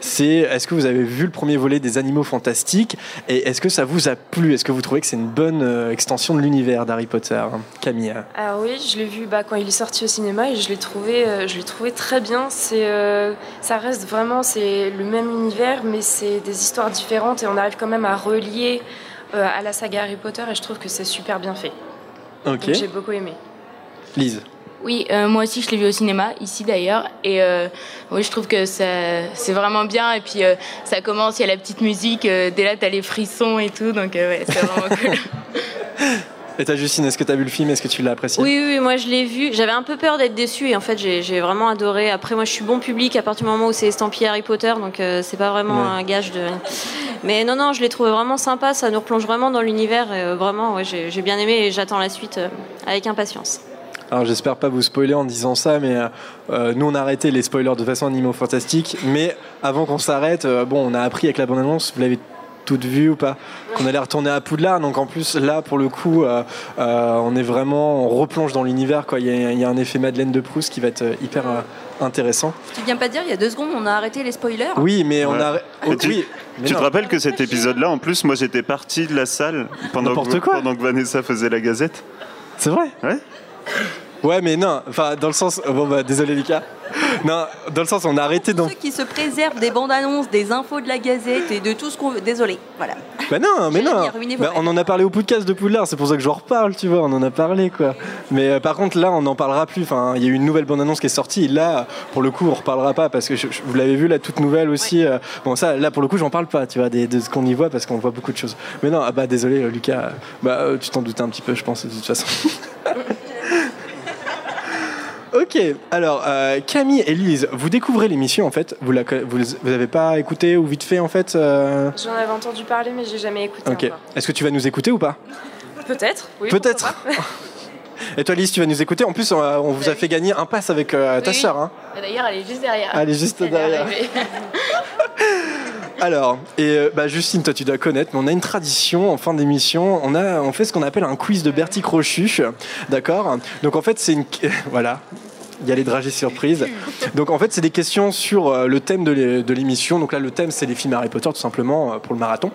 c'est est-ce que vous avez vu le premier volet des Animaux Fantastiques et est-ce que ça vous a plu? Est-ce que vous trouvez que c'est une bonne euh, extension de l'univers d'Harry Potter, Camille? Alors oui, je l'ai vu bah, quand il est sorti au cinéma et je l'ai trouvé, euh, je l'ai trouvé très bien. C'est, euh, ça reste vraiment, c'est le même univers, mais c'est des histoires différentes et on arrive quand même à relier à la saga Harry Potter et je trouve que c'est super bien fait. Ok. j'ai beaucoup aimé. Lise. Oui, euh, moi aussi je l'ai vu au cinéma, ici d'ailleurs. Et euh, oui, je trouve que c'est vraiment bien. Et puis euh, ça commence, il y a la petite musique, dès là t'as les frissons et tout, donc ouais, c'est vraiment cool. Et toi, Justine, est-ce que tu as vu le film? Est-ce que tu l'as apprécié? Oui, oui, moi je l'ai vu. J'avais un peu peur d'être déçue et en fait j'ai vraiment adoré. Après, moi je suis bon public à partir du moment où c'est estampillé Harry Potter, donc c'est pas vraiment un gage de. Mais non, non, je l'ai trouvé vraiment sympa. Ça nous replonge vraiment dans l'univers. Et, vraiment, ouais, j'ai bien aimé et j'attends la suite avec impatience. Alors j'espère pas vous spoiler en disant ça, mais euh, nous on a arrêté les spoilers de façon animaux fantastique. Mais avant qu'on s'arrête, euh, bon, on a appris avec la bande annonce, vous l'avez toute vue ou pas, qu'on allait retourner à Poudlard. Donc en plus là, pour le coup, euh, on est vraiment, on replonge dans l'univers. Quoi, il y, a un effet Madeleine de Proust qui va être hyper intéressant. Tu viens pas dire il y a deux secondes on a arrêté les spoilers Oui, mais on a. tu, te rappelles que cet épisode-là, en plus, moi j'étais parti de la salle pendant que, pendant que Vanessa faisait la gazette. C'est vrai Ouais. Ouais, mais non, enfin, dans le sens. Bon, bah, désolé, Lucas. Non, dans le sens, on a arrêté donc. Ceux qui se préservent des bandes annonces, des infos de la Gazette et de tout ce qu'on veut. Désolé, voilà. Bah non, mais non. Bah, on en a parlé au podcast de Poudlard, c'est pour ça que je reparle, tu vois. On en a parlé, quoi. Mais euh, par contre, là, on n'en parlera plus. Enfin, il y a eu une nouvelle bande annonce qui est sortie. Et là, pour le coup, on reparlera pas parce que vous l'avez vu, la toute nouvelle aussi. Euh, bon, ça, là, pour le coup, j'en parle pas, tu vois, de ce qu'on y voit parce qu'on voit beaucoup de choses. Mais non, ah bah désolé, Lucas. Bah, euh, tu t'en doutais un petit peu, je pense, de toute façon. Ok, alors euh, Camille et Lise, vous découvrez l'émission en fait. Vous la, vous, vous avez pas écouté ou vite fait en fait euh J'en avais entendu parler, mais j'ai jamais écouté. Ok. Est-ce que tu vas nous écouter ou pas? Peut-être. Oui, Peut-être. Et toi, Lise, tu vas nous écouter. En plus, on, vous a fait gagner un pass avec euh, ta sœur. Hein. D'ailleurs, elle est juste derrière. Elle est juste derrière. Alors, et euh, bah, Justine, toi tu dois connaître, mais on a une tradition en fin d'émission. On on fait ce qu'on appelle un quiz de Bertie Crochu, d'accord? Donc en fait, c'est une, voilà. Il y a les dragées surprises. Donc en fait, c'est des questions sur euh, le thème de l'émission. Donc là, le thème, c'est les films Harry Potter, tout simplement, euh, pour le marathon.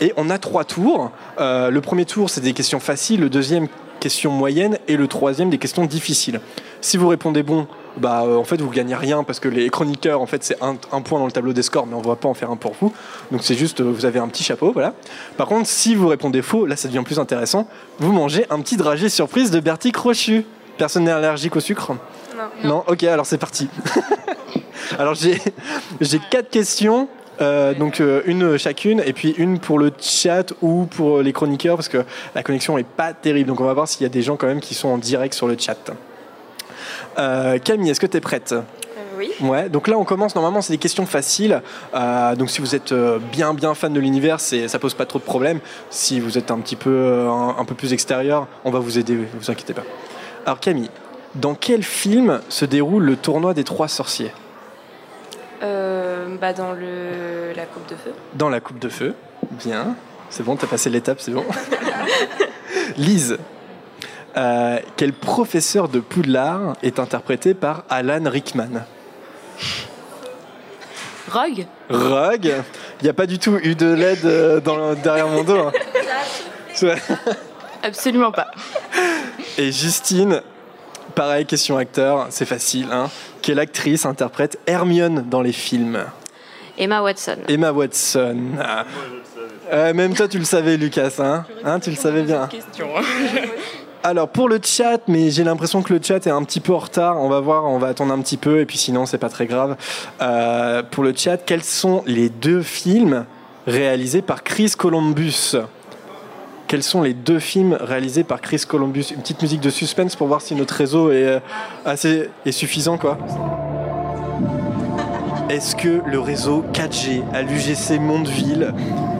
Et on a trois tours. le premier tour, c'est des questions faciles. Le deuxième, questions moyennes. Et le troisième, des questions difficiles. Si vous répondez bon, bah euh, en fait vous gagnez rien parce que les chroniqueurs en fait c'est un, point dans le tableau des scores mais on va pas en faire un pour vous. Donc c'est juste euh, vous avez un petit chapeau voilà. Par contre si vous répondez faux là ça devient plus intéressant. Vous mangez un petit dragé surprise de Bertie Crochu. Personne n'est allergique au sucre? Non, non. Ok alors c'est parti. Alors j'ai j'ai quatre questions euh, donc une chacune et puis une pour le chat ou pour les chroniqueurs parce que la connexion est pas terrible. Donc on va voir s'il y a des gens quand même qui sont en direct sur le chat. Euh, Camille, est-ce que tu es prête? Euh, oui. Ouais, donc là on commence, normalement c'est des questions faciles. Euh, donc si vous êtes bien bien fan de l'univers, ça pose pas trop de problèmes. Si vous êtes un petit peu un, peu plus extérieur, on va vous aider, vous inquiétez pas. Alors Camille, dans quel film se déroule le tournoi des trois sorciers? Bah Dans le... la Coupe de Feu. Dans la Coupe de Feu, bien. C'est bon, t'as passé l'étape, c'est bon. Lise, euh, quel professeur de Poudlard est interprété par Alan Rickman Rogue Rogue Il n'y a pas du tout eu de LED euh, dans, derrière mon dos. Hein. Absolument pas. Et Justine, pareil, question acteur, c'est facile. Hein. Quelle actrice interprète Hermione dans les films Emma Watson. Emma Watson. Ah. même toi, tu le savais, Lucas. Hein, hein tu le savais bien. Alors pour le chat, mais j'ai l'impression que le chat est un petit peu en retard. On va voir, on va attendre un petit peu, et puis sinon c'est pas très grave. Euh, pour le chat, quels sont les deux films réalisés par Chris Columbus? Quels sont les deux films réalisés par Chris Columbus? Une petite musique de suspense pour voir si notre réseau est euh, est suffisant, quoi. Est-ce que le réseau 4G à l'UGC Mondeville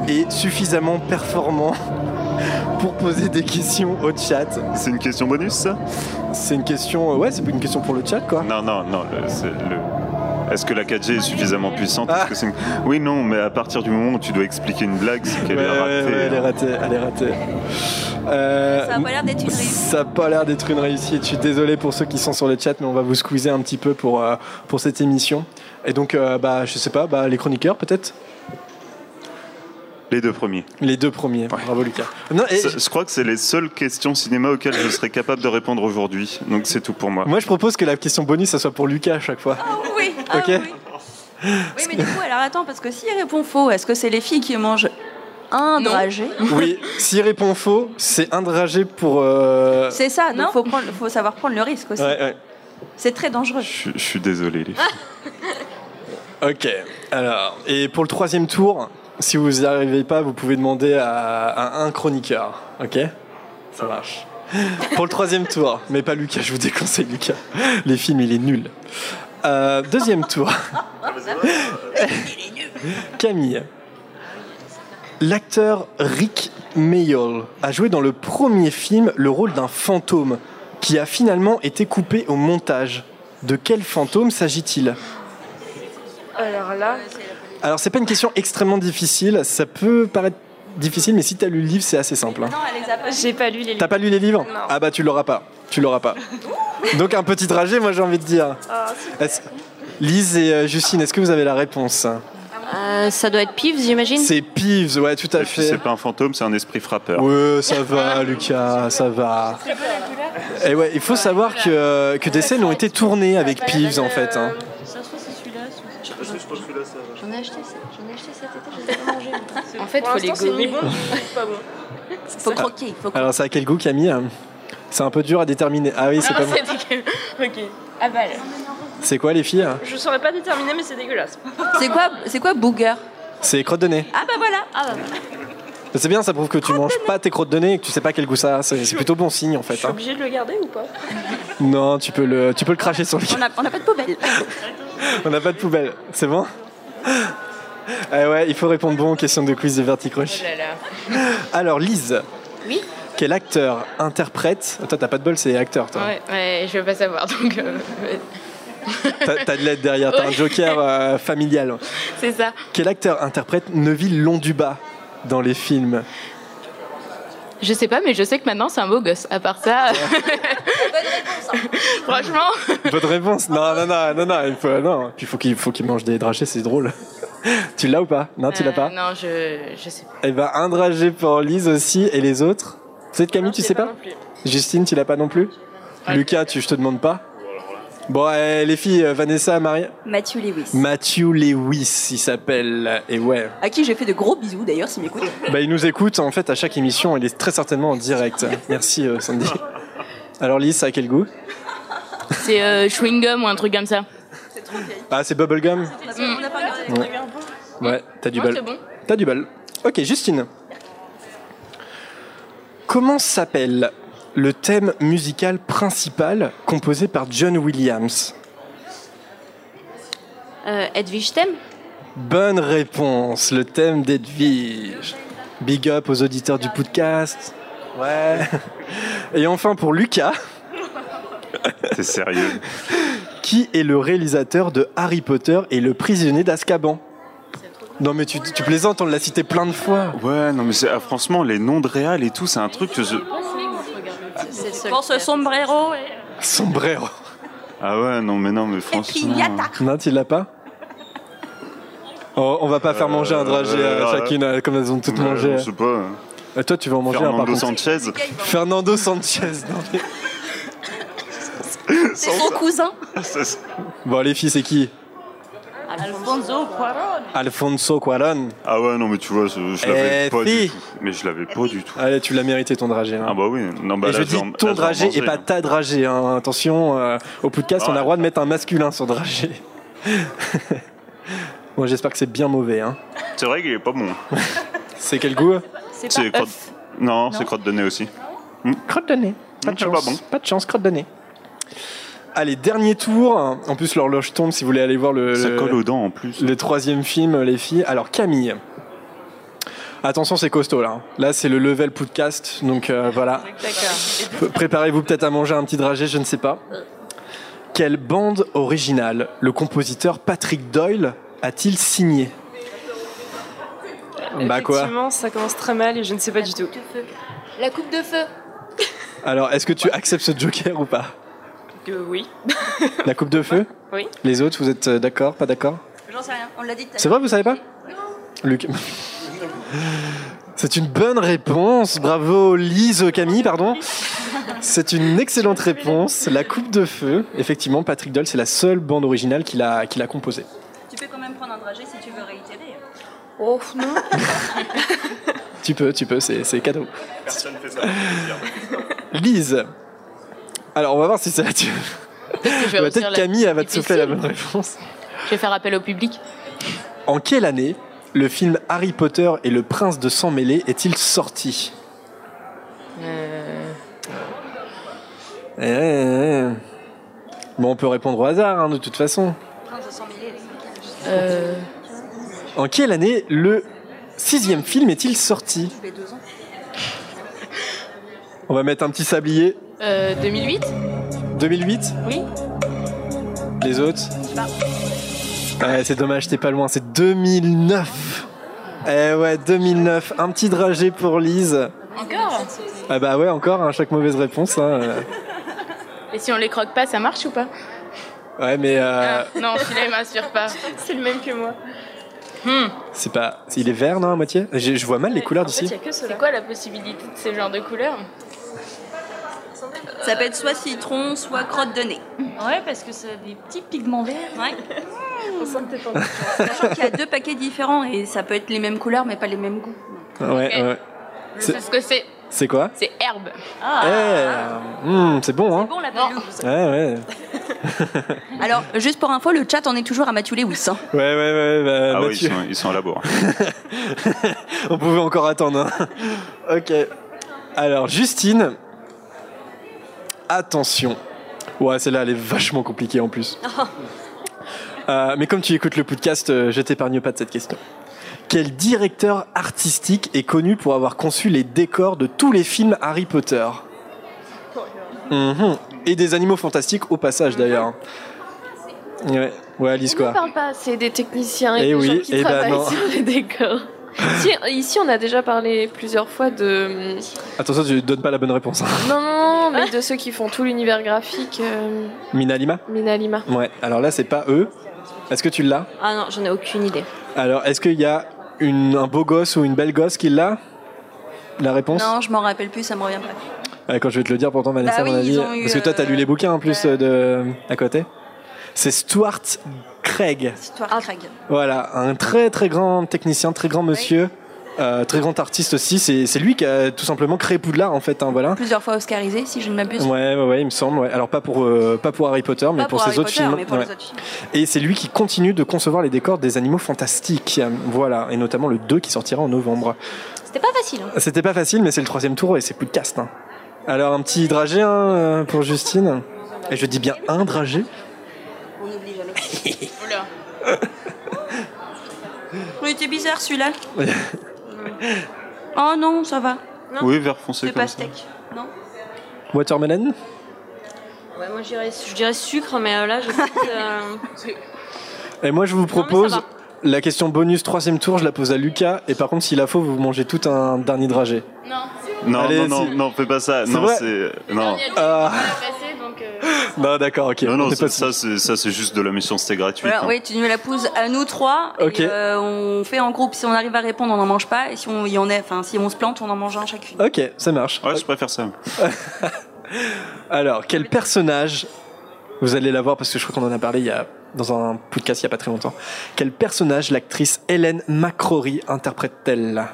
est suffisamment performant pour poser des questions au chat. C'est une question bonus, ça? C'est une question, euh, ouais, c'est une question pour le chat, quoi. Non, non, non. Est-ce que la 4G est suffisamment puissante? Ah. Oui, non, mais à partir du moment où tu dois expliquer une blague, c'est qu'elle est ratée. elle est ratée, elle est ratée. Euh, ça n'a pas l'air d'être une réussite. Ça n'a pas l'air d'être une réussite. Je suis désolé pour ceux qui sont sur le chat, mais on va vous squeezer un petit peu pour, euh, pour cette émission. Et donc, bah, je sais pas, bah, les chroniqueurs peut-être? Les deux premiers. Les deux premiers. Bravo Lucas. je crois que c'est les seules questions cinéma auxquelles je serais capable de répondre aujourd'hui. Donc c'est tout pour moi. Moi je propose que la question bonus ça soit pour Lucas à chaque fois. Ah oui. Ah ok. oui. oui mais du coup alors attends parce que s'il répond faux, est-ce que c'est les filles qui mangent un dragé Oui, s'il répond faux, c'est un dragé pour. Euh, c'est ça, non faut, faut savoir prendre le risque aussi. Ouais, ouais. C'est très dangereux. Je, je suis désolé les filles. ok, alors, et pour le troisième tour, si vous n'y arrivez pas, vous pouvez demander à, un chroniqueur. Ok? Ça marche. Pour le troisième tour, mais pas Lucas, je vous déconseille Lucas. Les films, il est nul. Euh, deuxième tour. Camille. L'acteur Rick Mayall a joué dans le premier film le rôle d'un fantôme qui a finalement été coupé au montage. De quel fantôme s'agit-il? Alors là, alors, c'est pas une question extrêmement difficile. Ça peut paraître difficile, mais si tu as lu le livre, c'est assez simple. Hein. Non, elle les a pas. J'ai pas lu les livres. T'as pas lu les livres? Non. Ah bah tu l'auras pas. Tu l'auras pas. Donc un petit trajet, moi j'ai envie de dire. Ah, Lise et euh, Justine, est-ce que vous avez la réponse? Euh, ça doit être Peeves, j'imagine C'est Peeves, ouais, tout à fait. C'est pas un fantôme, c'est un esprit frappeur. Ouais, ça va, Lucas, ça va. Et ouais, il faut savoir que, que des scènes ont été tournées avec Peeves, en fait. Hein. J'en ai acheté, j'en ai acheté cet été, je les ai mangés. En fait, faut les gommer. Bon, pas bon. Faut croquer, faut Alors, ça a quel goût, Camille C'est un peu dur à déterminer. Ah oui, c'est pas bon. ok, aval. C'est quoi, les filles Je saurais pas déterminer, mais c'est dégueulasse. C'est quoi, c'est quoi booger C'est crotte de nez. Ah bah voilà. Ah bah. C'est bien, ça prouve que tu manges pas tes crottes de nez et que tu sais pas quel goût ça a. C'est plutôt bon signe en fait. Je suis hein. obligé de le garder ou pas Non, tu peux le, tu peux le cracher sur le. On n'a pas de poubelle. On n'a pas de poubelle. C'est bon? Ah ouais, il faut répondre bon aux questions de quiz de Verticrush. Oh Alors, Lise. Oui Quel acteur interprète. Toi, t'as pas de bol, c'est acteur, toi. Ouais, ouais, je veux pas savoir, donc. Euh, t'as de l'aide derrière, t'as un joker euh, familial. C'est ça. Quel acteur interprète Neville Londuba dans les films? Je sais pas, mais je sais que maintenant c'est un beau gosse. À part ça. Bonne réponse. Hein. Franchement. Bonne réponse. Non, non, non, non, non. Il faut, non. Puis faut qu'il faut qu'il mange des dragées, c'est drôle. tu l'as ou pas? Non, tu l'as pas? euh, Non, je, je sais pas. Eh ben, un dragé pour Lise aussi, et les autres? Peut-être Camille, tu sais pas, pas? Justine, tu l'as pas non plus? Lucas, tu, je te demande pas Bon, eh, les filles, euh, Vanessa, Marie Matthew Lewis. Matthew Lewis, il s'appelle. Et ouais. À qui j'ai fait de gros bisous d'ailleurs, s'il m'écoute. Bah, il nous écoute en fait à chaque émission, il est très certainement en direct. Merci euh, Sandy. Alors, Lise, ça a quel goût? C'est euh, chewing gum ou un truc comme ça. Ah, c'est bubblegum Ouais, t'as du bol. T'as du bol. Ok, Justine. Comment s'appelle le thème musical principal composé par John Williams euh, Edwige Thème? Bonne réponse, le thème d'Edwige. Big up aux auditeurs du podcast. Ouais. Et enfin pour Lucas. C'est sérieux. Qui est le réalisateur de Harry Potter et le prisonnier d'Azkaban? Non mais tu, tu plaisantes, on l'a cité plein de fois. Ouais, non mais ah, franchement les noms de réal et tout, c'est un truc que je, pour ce sombrero. Sombrero. Ah ouais, non, mais non, mais franchement. Non, tu l'as pas oh, On va pas faire manger un dragé à chacune, comme elles ont toutes mangé. Je sais pas. Et toi, tu vas en manger un par Fernando Sanchez. Fernando Sanchez. C'est son cousin. Bon, les filles, c'est qui? Alfonso Cuarón. Alfonso Cuarón. Ah ouais, non, mais tu vois, je, je l'avais Eh, pas si. du tout. Mais je l'avais pas du tout. Allez, tu l'as mérité ton dragé. hein. Ah bah oui. Non, bah et là, je vais dis en- ton dragé et pas hein. ta dragé. hein. Attention, euh, au podcast, on a le droit de mettre un masculin sur dragé. bon, j'espère que c'est bien mauvais. Hein. C'est vrai qu'il est pas bon. C'est quel goût? C'est crotte... Non, c'est crotte de nez aussi. Crotte de nez. Pas de chance. pas bon. Pas de chance, crotte de nez. Allez, dernier tour. En plus, l'horloge tombe si vous voulez aller voir le, Ça le- colle aux dents en plus. le troisième film, les filles. Alors, Camille. Attention, c'est costaud là. Là, c'est le level podcast. Donc euh, voilà. D'accord. Préparez-vous peut-être à manger un petit dragé, je ne sais pas. Quelle bande originale le compositeur Patrick Doyle a-t-il signé Bah quoi? Effectivement, ça commence très mal et je ne sais pas du tout. La coupe de feu. Alors, est-ce que tu acceptes ce joker ou pas? Euh, oui. La coupe de feu Oui. Les autres, vous êtes euh, d'accord Pas d'accord J'en sais rien, on l'a dit C'est vrai, vous savez pas Luc. C'est une bonne réponse. Bravo, Lise Camille, pardon. C'est une excellente réponse. La coupe de feu. Effectivement, Patrick Doyle, c'est la seule bande originale qu'il a, qu'il a composée. Tu peux quand même prendre un dragé si tu veux réitérer. Oh non. Tu peux, tu peux, c'est c'est cadeau. Personne fait ça. Lise. Alors, on va voir si ça. Tu... Je vais Peut-être la- Camille, elle va te souffler la bonne réponse. Je vais faire appel au public. En quelle année le film Harry Potter et le prince de sang mêlé est-il sorti? Eh, eh. Bon, on peut répondre au hasard, hein, de toute façon. Euh, En quelle année le sixième film est-il sorti? On va mettre un petit sablier. Euh, 2008 2008 Oui. Les autres Ouais, c'est dommage, t'es pas loin, c'est 2009 Eh ouais, 2009, un petit dragé pour Lise. Encore? Ah bah ouais, encore, hein, chaque mauvaise réponse. hein, euh. Et si on les croque pas, ça marche ou pas? Ouais, mais euh, Ah, Non, celui-là, il m'inspire pas. C'est le même que moi. c'est pas... Il est vert, non, à moitié? Je je vois mal les couleurs d'ici. C'est quoi la possibilité de ce genre de couleur? Ça peut être soit citron, soit crotte de nez. Ouais, parce que c'est des petits pigments verts. Ouais. On sent que t'es pas- Sachant qu'il y a deux paquets différents et ça peut être les mêmes couleurs mais pas les mêmes goûts. Ouais, Ok. ouais. Je C'est- sais ce que c'est. C'est quoi C'est herbe. Eh, euh, hmm, C'est bon, hein Bon la pelouse. Ouais, ouais. Alors, juste pour info, le chat en est toujours à Mathieu Lewis. hein. Ouais, ouais, ouais, bah, Ah oui, ils sont, ils sont à la bourre. On pouvait encore attendre. hein. ok. Alors, Justine. Attention. Ouais, celle-là, elle est vachement compliquée en plus. Euh, mais comme tu écoutes le podcast, euh, je t'épargne pas de cette question. Quel directeur artistique est connu pour avoir conçu les décors de tous les films Harry Potter? Mhm. Et des animaux fantastiques au passage d'ailleurs. Ouais, ouais Alice On ne quoi. parle pas assez des techniciens et Eh des oui, gens qui eh ben travaillent non. sur les décors. Si, ici, on a déjà parlé plusieurs fois de. Attention, tu donnes pas la bonne réponse. hein. Non, mais de ceux qui font tout l'univers graphique. euh, Mina Lima Mina Lima. Ouais, alors là, c'est pas eux. Est-ce que tu l'as? Ah non, j'en ai aucune idée. Alors, est-ce qu'il y a une- un beau gosse ou une belle gosse qui l'a? La réponse? Non, je m'en rappelle plus, ça me revient pas. Ouais, Quand je vais te le dire, pourtant, Vanessa, Bah à mon avis. Parce que toi, t'as euh, lu les bouquins en plus euh, de... à côté. C'est Stuart Craig. Craig. Voilà, un très très grand technicien, très grand monsieur. euh, très grand artiste aussi, c'est lui qui a tout simplement créé Poudlard en fait, hein, voilà. Plusieurs fois oscarisé, si je ne m'abuse. Ouais, ouais, ouais, il me semble. ouais. Alors pas pour euh, pas pour Harry Potter, mais pour, pour ses Harry autres Potter, films. mais pour Ouais. les autres films. Et c'est lui qui continue de concevoir les décors des animaux fantastiques. Voilà, et notamment le 2 qui sortira en novembre. C'était pas facile. hein. C'était pas facile, mais c'est le troisième tour et c'est plus de cast. hein. Alors un petit dragé hein, euh, pour Justine. Et je dis bien un dragé. On n'oublie jamais. Oui, c'est bizarre celui-là. oh non, ça va. Oui, vert foncé C'est comme pas ça. steak. Non Watermelon Ouais, moi je dirais, je dirais sucre, mais euh, là je sais que, euh, Et moi je vous propose la question bonus troisième tour, je la pose à Lucas. Et par contre, s'il a faux, vous mangez tout un dernier dragé. Non. Non, Allez, non, non, fais pas ça. Non, c'est. Non. Ah. Donc. euh, Non, d'accord, ok. Non, non, ça, pas- ça, c'est ça, c'est juste de la méchanceté gratuite. Voilà, hein. oui, tu nous la poses à nous trois. Ok. Et, euh, on fait en groupe. Si on arrive à répondre, on n'en mange pas. Et si on y en est, enfin, si on se plante, on en mange un chacune. Ok, ça marche. Ouais, je préfère ça. Alors, quel personnage Vous allez la voir parce que je crois qu'on en a parlé il y a dans un podcast il n'y a pas très longtemps. Quel personnage l'actrice Hélène McCrory interprète-t-elle?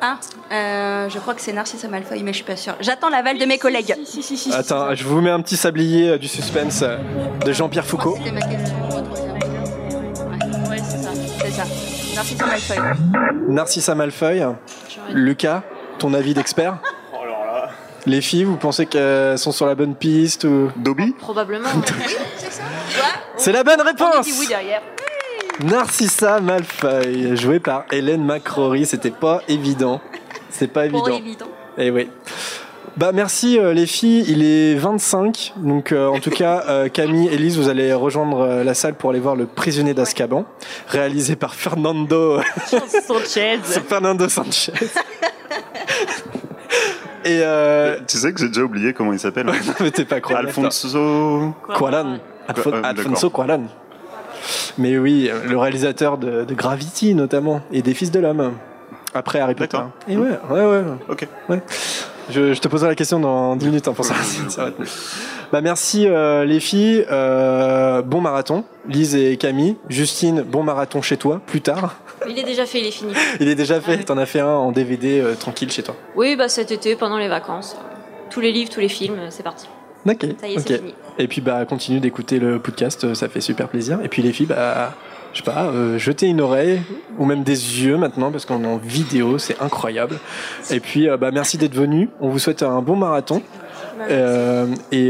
Ah, euh, je crois que c'est Narcisse Malfoy, mais je suis pas sûre. J'attends l'aval de mes collègues. Si, si, si, Attends, je vous mets un petit sablier euh, du suspense euh, de Jean-Pierre Foucault. Ouais, c'est ça. C'est ça. Narcisse Malfoy. Narcisse Malfoy. Lucas, ton avis d'expert Oh là Les filles, vous pensez qu'elles sont sur la bonne piste ou... Dobby Probablement. c'est la bonne réponse oui derrière. Narcissa Malfoy, joué par Hélène McCrory. C'était pas évident. C'est pas évident. Pas évident. Eh oui. Bah merci euh, les filles, il est 25, donc euh, en tout cas euh, Camille, Elise, vous allez rejoindre euh, la salle pour aller voir Le Prisonnier d'Azkaban, réalisé par Fernando Sanchez. Fernando Sanchez. Et euh, Tu sais que j'ai déjà oublié comment il s'appelle non, mais t'es pas croyant. Alfonso. Euh, Alfonso Cuarón. Mais oui, le réalisateur de, de Gravity notamment et des Fils de l'homme. Après Harry Potter. Et ouais, ouais, ouais. Ok. Ouais. Je, je te poserai la question dans 10 minutes hein, pour ça. Ça va être mieux. bah merci euh, les filles. Euh, bon marathon. Lise et Camille. Justine, bon marathon chez toi plus tard. Il est déjà fait, il est fini. Il est déjà fait. T'en as fait un en DVD euh, tranquille chez toi. Oui, bah cet été, pendant les vacances. Tous les livres, tous les films, c'est parti. Ok. Ça y est, ok. c'est fini. Et puis bah continue d'écouter le podcast, euh, ça fait super plaisir. Et puis les filles, bah je sais pas, euh, jetez une oreille ou même des yeux maintenant parce qu'on est en vidéo, c'est incroyable. Et puis euh, bah merci d'être venus. On vous souhaite un bon marathon. Euh, et,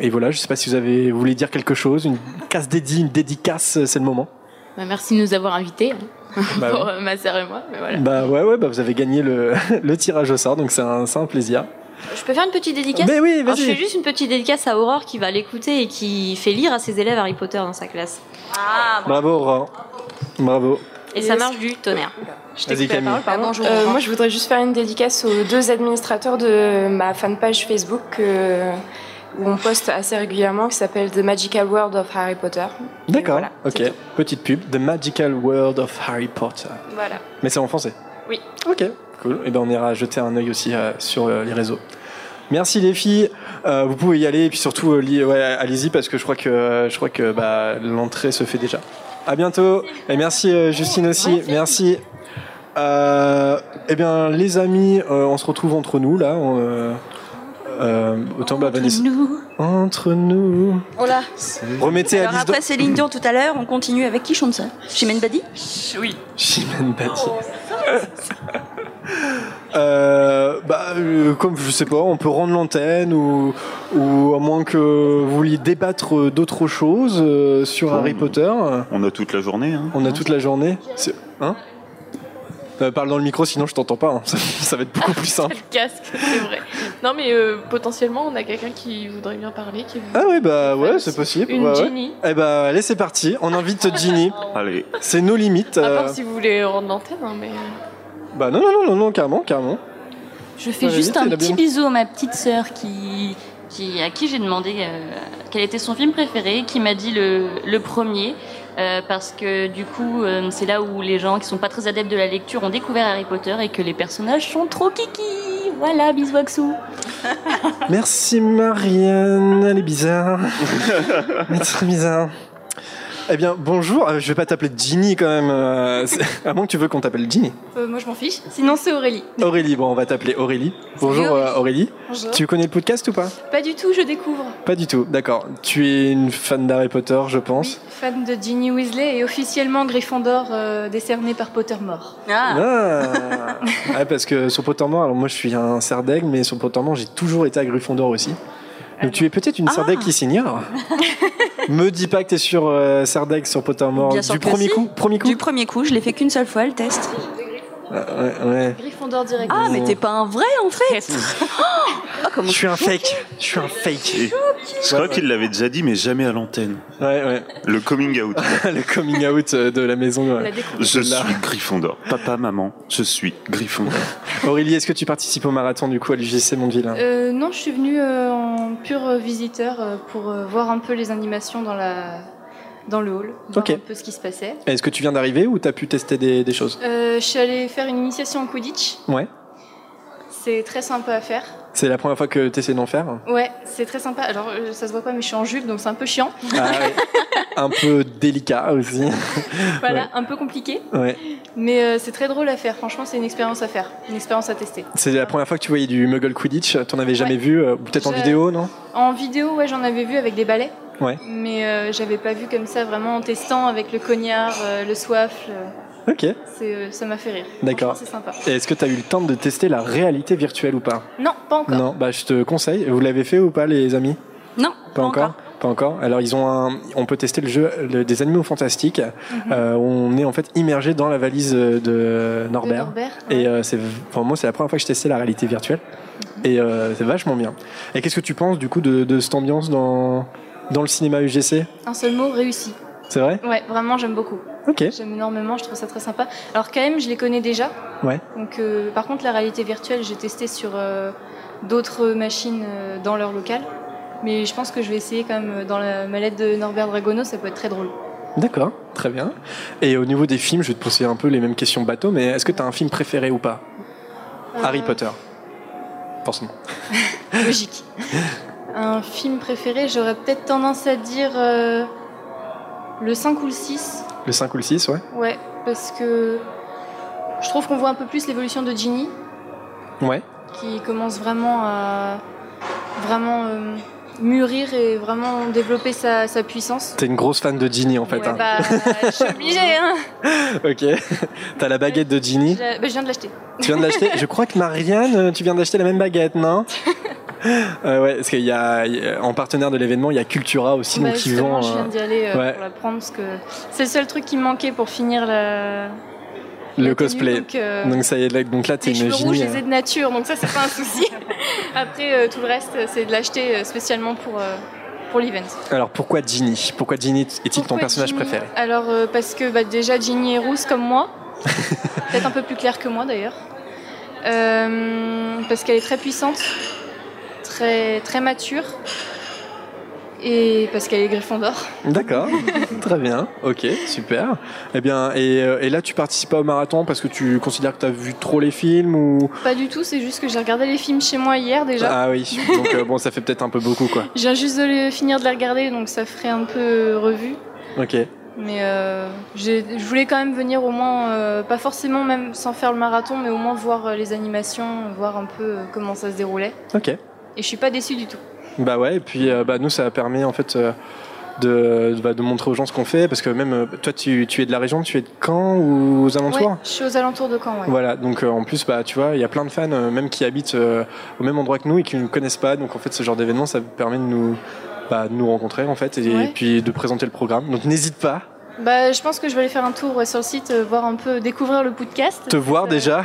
et voilà, je sais pas si vous avez vous voulez dire quelque chose, une casse dédiée, une dédicace, c'est le moment. Bah, merci de nous avoir invités hein, Bah, pour ma sœur et moi. Mais voilà. Bah ouais ouais, bah vous avez gagné le, le tirage au sort, donc c'est un, c'est un plaisir. Je peux faire une petite dédicace Mais oui, Alors, Je fais juste une petite dédicace à Aurore qui va l'écouter et qui fait lire à ses élèves Harry Potter dans sa classe. Ah, Bravo Aurore. Bravo. Et ça marche du tonnerre. Je t'ai Vas-y, coupé la parole, pardon. Ah, Euh, moi, je voudrais juste faire une dédicace aux deux administrateurs de ma fanpage Facebook euh, où on poste assez régulièrement, qui s'appelle The Magical World of Harry Potter. D'accord. voilà, ok. Petite pub. The Magical World of Harry Potter. Voilà. Mais c'est en français. Oui. Ok. Cool. Et ben on ira jeter un œil aussi euh, sur euh, les réseaux. Merci les filles. Euh, vous pouvez y aller et puis surtout euh, li- ouais, allez-y parce que je crois que je crois que bah, l'entrée se fait déjà. À bientôt. Et merci euh, Justine aussi. Merci. Euh, eh bien les amis, euh, on se retrouve entre nous là. on, euh, euh, autant bah, Vanessa. Nous. Entre nous. Oh là. Remettez Alors après Céline Dion tout à l'heure, on continue avec qui chante ça? Chimène Badi? Oui. Chimène Badi. Euh, bah, euh, comme je sais pas, on peut rendre l'antenne ou, ou à moins que vous vouliez débattre d'autres choses euh, sur Harry Potter. On a toute la journée. Hein. On a toute la journée. Hein? Euh, Parle dans le micro, sinon je t'entends pas. hein. Ça, ça va être beaucoup plus simple. le casque, c'est vrai. Non, mais euh, potentiellement, on a quelqu'un qui voudrait bien parler. Qui. Ah oui, bah ouais, c'est possible. Une ouais, ouais. Ginny. Eh bah allez, c'est parti. On invite Ginny. Allez. C'est nos limites. À euh. part si vous voulez rendre l'antenne, hein, mais. Bah non, non, non, non, non, carrément, carrément. Je fais Ouais, juste un petit bien. bisou à ma petite sœur qui, qui, à qui j'ai demandé euh, quel était son film préféré, qui m'a dit le, le premier. Euh, parce que du coup, euh, c'est là où les gens qui sont pas très adeptes de la lecture ont découvert Harry Potter et que les personnages sont trop kiki. Voilà, bisous Axou. Merci Marianne, elle est bizarre. elle est très bizarre. Eh bien, bonjour. Euh, je vais pas t'appeler Ginny quand même. euh, c'est- à moins que tu veux qu'on t'appelle Ginny. Euh, moi je m'en fiche. Sinon c'est Aurélie. Aurélie, bon, on va t'appeler Aurélie. Bonjour euh, Aurélie. Bonjour. Tu connais le podcast ou pas? Pas du tout, je découvre. Pas du tout, d'accord. Tu es une fan d'Harry Potter, je pense. Fan de Ginny Weasley et officiellement Gryffondor euh, décerné par Pottermore. Ah, Ah. Ouais, parce que sur Pottermore, alors moi je suis un Serdaigle, mais sur Pottermore j'ai toujours été à Gryffondor aussi. Donc tu es peut-être une Ah. Serdaigle qui s'ignore. Me dis pas que t'es sur euh, sur Pottermore du premier coup. Premier coup. du premier coup, je l'ai fait qu'une seule fois le test. Ah, ouais, ouais. Gryffondor direct. Ah, mais t'es pas un vrai en fait Oh, comment Je suis un fake. Je suis un fake. Je crois qu'il l'avait déjà dit, mais jamais à l'antenne. Ouais, ouais. Le coming out. Le coming out euh, de la maison. La. Je Là. suis Gryffondor. Papa, maman, je suis Gryffondor. Aurélie, est-ce que tu participes au marathon du coup à l'UGC Mondeville Euh, non, je suis venue euh, en pur euh, visiteur euh, pour euh, voir un peu les animations dans, la... dans le hall, voir un peu ce qui se passait. Est-ce que tu viens d'arriver ou t'as pu tester des, des choses Euh, je suis allée faire une initiation en Quidditch. Ouais. C'est très sympa à faire. C'est la première fois que tu essaies d'en faire Ouais, c'est très sympa. Alors, euh, ça se voit pas, mais je suis en jupe, donc c'est un peu chiant. Ah, ouais. un peu délicat aussi. voilà, Ouais. un peu compliqué. Ouais. Mais euh, c'est très drôle à faire. Franchement, c'est une expérience à faire, une expérience à tester. C'est la première fois que tu voyais du Muggle Quidditch. T'en avais jamais vu euh, Peut-être en vidéo, non? En vidéo, ouais, j'en avais vu avec des balais. Ouais. Mais euh, j'avais pas vu comme ça, vraiment en testant avec le cognard, euh, le soif. euh, Ok, c'est, euh, ça m'a fait rire. d'accord. C'est sympa. Et est-ce que tu as eu le temps de tester la réalité virtuelle ou pas? Non, pas encore. Non, bah je te conseille. Vous l'avez fait ou pas, les amis? Non, Pas encore Pas encore. Alors ils ont un, on peut tester le jeu le- des animaux fantastiques. Mhm. Euh, on est en fait immergé dans la valise de De Norbert. Norbert, Et euh, c'est, enfin, moi c'est la première fois que je testais la réalité virtuelle. Et euh, c'est vachement bien. Et qu'est-ce que tu penses du coup de, de cette ambiance dans dans le cinéma UGC Un seul mot, réussi. C'est vrai? Ouais, vraiment, j'aime beaucoup. Ok. J'aime énormément, je trouve ça très sympa. Alors quand même, je les connais déjà. Ouais. Donc, euh, par contre, la réalité virtuelle, j'ai testé sur euh, d'autres machines euh, dans leur local. Mais je pense que je vais essayer quand même dans la mallette de Norbert Dragono, ça peut être très drôle. D'accord, très bien. Et au niveau des films, je vais te poser un peu les mêmes questions bateau, mais est-ce que tu as un film préféré ou pas? Harry Potter. Forcément. Logique. Un film préféré, j'aurais peut-être tendance à dire euh, le 5 ou le 6. Le 5 ou le 6, ouais Ouais, parce que je trouve qu'on voit un peu plus l'évolution de Ginny, Ouais. qui commence vraiment à vraiment euh, mûrir et vraiment développer sa, sa puissance. T'es une grosse fan de Ginny en fait. Ouais, hein. bah, je suis obligée, hein. Ok. T'as la baguette de Ginny. Je, bah, je viens de l'acheter. Tu viens de l'acheter? Je crois que Marianne, euh, tu viens d'acheter la même baguette, non? Euh, Ouais, parce qu'il y a, il y a- en partenaire de l'événement, il y a Cultura aussi, Bah, donc justement, vend. je euh, viens d'y aller euh, ouais. pour la prendre parce que c'est le seul truc qui me manquait pour finir la. le tenue, cosplay. donc, euh, Donc ça y est, là- donc là t'es Les cheveux rouges, Ginny. je les ai euh, de nature, donc ça, c'est pas un souci. Après, euh, tout le reste, c'est de l'acheter euh, spécialement pour, euh, pour l'event. Alors pourquoi Ginny? Pourquoi Ginny est-il ton personnage Ginny? préféré? Alors, euh, parce que bah, déjà, Ginny est rousse comme moi. Peut-être un peu plus claire que moi, d'ailleurs. Euh, parce qu'elle est très puissante, très, très mature. Et parce qu'elle est Gryffondor. D'accord, très bien, ok, super. Eh bien, et, euh, et là tu participes pas au marathon parce que tu considères que tu as vu trop les films ou? Pas du tout, c'est juste que j'ai regardé les films chez moi hier déjà. Ah oui, donc euh, bon, ça fait peut-être un peu beaucoup quoi. Je viens juste de les- finir de les regarder, donc ça ferait un peu revue. Ok, Mais euh, je voulais quand même venir au moins, euh, pas forcément même sans faire le marathon, mais au moins voir les animations, voir un peu comment ça se déroulait. ok. Et je suis pas déçue du tout. Bah ouais, et puis euh, bah, nous ça permet en fait euh, de, bah, de montrer aux gens ce qu'on fait parce que même euh, toi tu, tu es de la région, tu es de Caen ou aux alentours? Ouais, je suis aux alentours de Caen, ouais. Voilà, donc en plus, bah, tu vois, il y a plein de fans, même qui habitent au même endroit que nous et qui ne nous connaissent pas. Donc en fait, ce genre d'événement, ça permet de nous, bah, de nous rencontrer en fait et, Ouais. puis de présenter le programme. Donc n'hésite pas, Bah, je pense que je vais aller faire un tour sur le site, euh, voir un peu, découvrir le podcast. te voir déjà,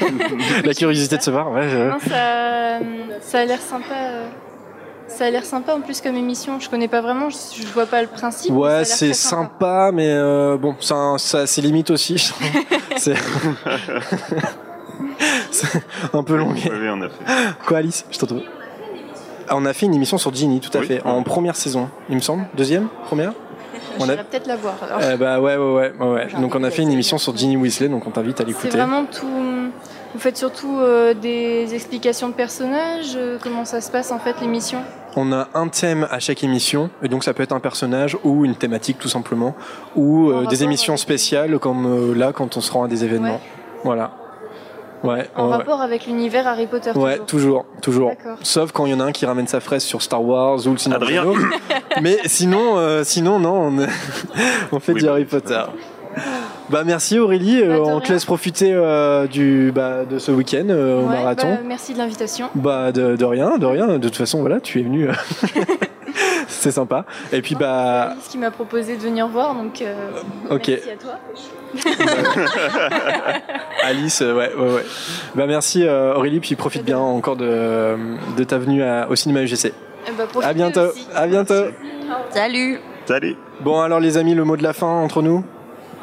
la curiosité de se voir. Ouais, Non, ça, ça a l'air sympa. euh, Ça a l'air sympa en plus comme émission. Je connais pas vraiment, je, je vois pas le principe. Ouais, c'est sympa. sympa, mais euh, bon, ça, ça a ses limites aussi. c'est c'est un peu long. Oui, oui, on a fait. Quoi, Alice Je t'entends. On a fait une émission sur Ginny, tout à Oui. fait, en première saison, il me semble. Deuxième Première? On a- peut-être la voir. alors. Eh bah ouais, ouais, ouais, ouais. Donc on a fait une émission sur Ginny Weasley, donc on t'invite à C'est l'écouter. vraiment tout. Vous faites surtout euh, des explications de personnages. euh, comment ça se passe en fait l'émission? On a un thème à chaque émission, et donc ça peut être un personnage ou une thématique tout simplement, ou euh, des émissions spéciales comme là quand on se rend à des événements. Ouais. Voilà. Ouais. En ouais. rapport avec l'univers Harry Potter. Ouais, toujours, toujours. D'accord. Sauf quand il y en a un qui ramène sa fraise sur Star Wars ou le des Adrien. Mais sinon, euh, sinon non, on, on fait Oui, du bah, Harry Potter. Bah merci Aurélie, Bah, euh, on te laisse profiter euh, du bah, de ce week-end euh, au marathon. bah, merci de l'invitation. Bah de, de rien, de rien. De toute façon, voilà, tu es venu. C'est sympa. Et puis bah, C'est Alice qui m'a proposé de venir voir, donc euh, ok, merci à toi. Alice, euh, ouais, ouais, ouais. Bah merci euh, Aurélie, puis profite bien encore de, de ta venue à- au cinéma UGC. Eh bah, À bientôt, aussi. à bientôt. Salut Salut. Bon alors les amis, le mot de la fin entre nous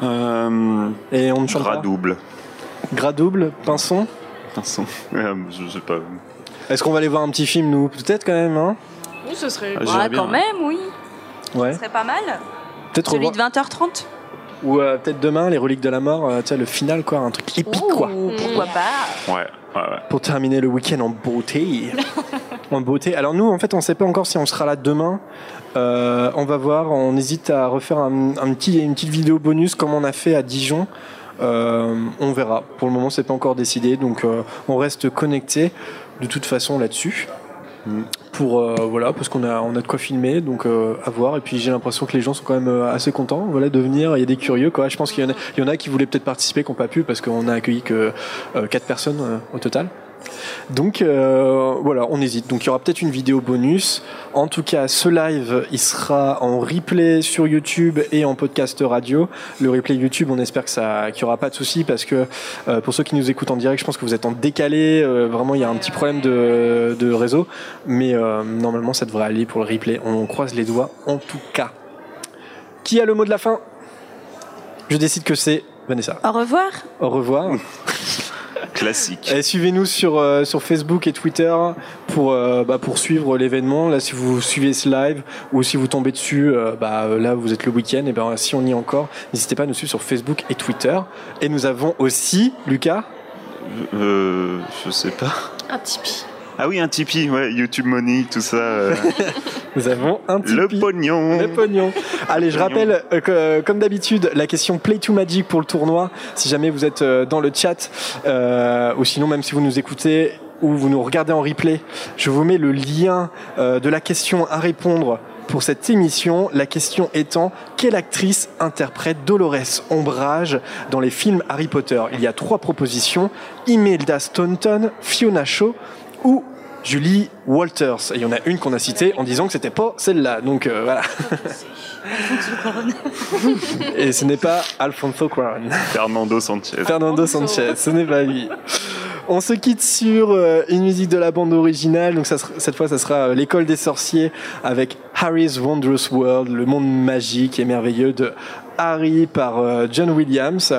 Euh, et on ne chante Gras pas. double. Gras double, pinson. Pinson. Je sais pas. Est-ce qu'on va aller voir un petit film nous? Peut-être quand même, hein? Oui, ce serait. Ah, Ouais, bien. quand même, oui. Ouais. Ce serait pas mal. Peut-être Celui revoir- de 20h30 ou euh, peut-être demain les reliques de la mort, euh, tu sais le final quoi, un truc épique quoi. Pourquoi pas Ouais. pour terminer le week-end en beauté. en beauté. Alors nous, en fait, on ne sait pas encore si on sera là demain. Euh, on va voir. On hésite à refaire un, petit, une petite vidéo bonus comme on a fait à Dijon. Euh, on verra. Pour le moment, c'est pas encore décidé, donc euh, on reste connecté de toute façon là-dessus. Pour voilà, parce qu'on a on a de quoi filmer, donc à voir. Et puis j'ai l'impression que les gens sont quand même assez contents, voilà, de venir. Il y a des curieux, quoi. Je pense qu'il y en a, y en a qui voulaient peut-être participer, qui n'ont pas pu parce qu'on a accueilli que quatre personnes au total. Donc euh, voilà, on hésite. Donc il y aura peut-être une vidéo bonus. En tout cas, ce live, il sera en replay sur YouTube et en podcast radio. Le replay YouTube, on espère que ça, qu'il n'y aura pas de souci parce que euh, pour ceux qui nous écoutent en direct, je pense que vous êtes en décalé. Euh, vraiment, il y a un petit problème de, de réseau, mais normalement, ça devrait aller pour le replay. On croise les doigts, en tout cas. Qui a le mot de la fin? Je décide que c'est Vanessa. Au revoir. Au revoir. Classique. Et suivez-nous sur, euh, sur Facebook et Twitter pour, euh, bah, pour suivre l'événement. Là, si vous suivez ce live ou si vous tombez dessus, euh, bah, là, vous êtes le week-end. Et ben, si on y est encore, n'hésitez pas à nous suivre sur Facebook et Twitter. Et nous avons aussi, Lucas Je sais pas. Un Tipeee. Ah oui, un Tipeee, ouais, YouTube Money, tout ça. Euh. Nous avons un Tipeee. Le pognon. Le pognon. Allez, je rappelle, euh, que, euh, comme d'habitude, la question Play to Magic pour le tournoi. Si jamais vous êtes dans le chat, ou sinon même si vous nous écoutez ou vous nous regardez en replay, je vous mets le lien de la question à répondre pour cette émission. La question étant quelle actrice interprète Dolores Ombrage dans les films Harry Potter? Il y a trois propositions Imelda Staunton, Fiona Shaw ou Julie Walters. Et il y en a une qu'on a citée en disant que c'était pas celle-là. Donc euh, voilà. Et ce n'est pas Alfonso Cuarón. Fernando Sanchez. Fernando Sanchez, ce n'est pas lui. On se quitte sur euh, une musique de la bande originale. Donc cette fois, ça sera euh, l'école des sorciers avec Harry's Wondrous World, le monde magique et merveilleux de Harry par John Williams.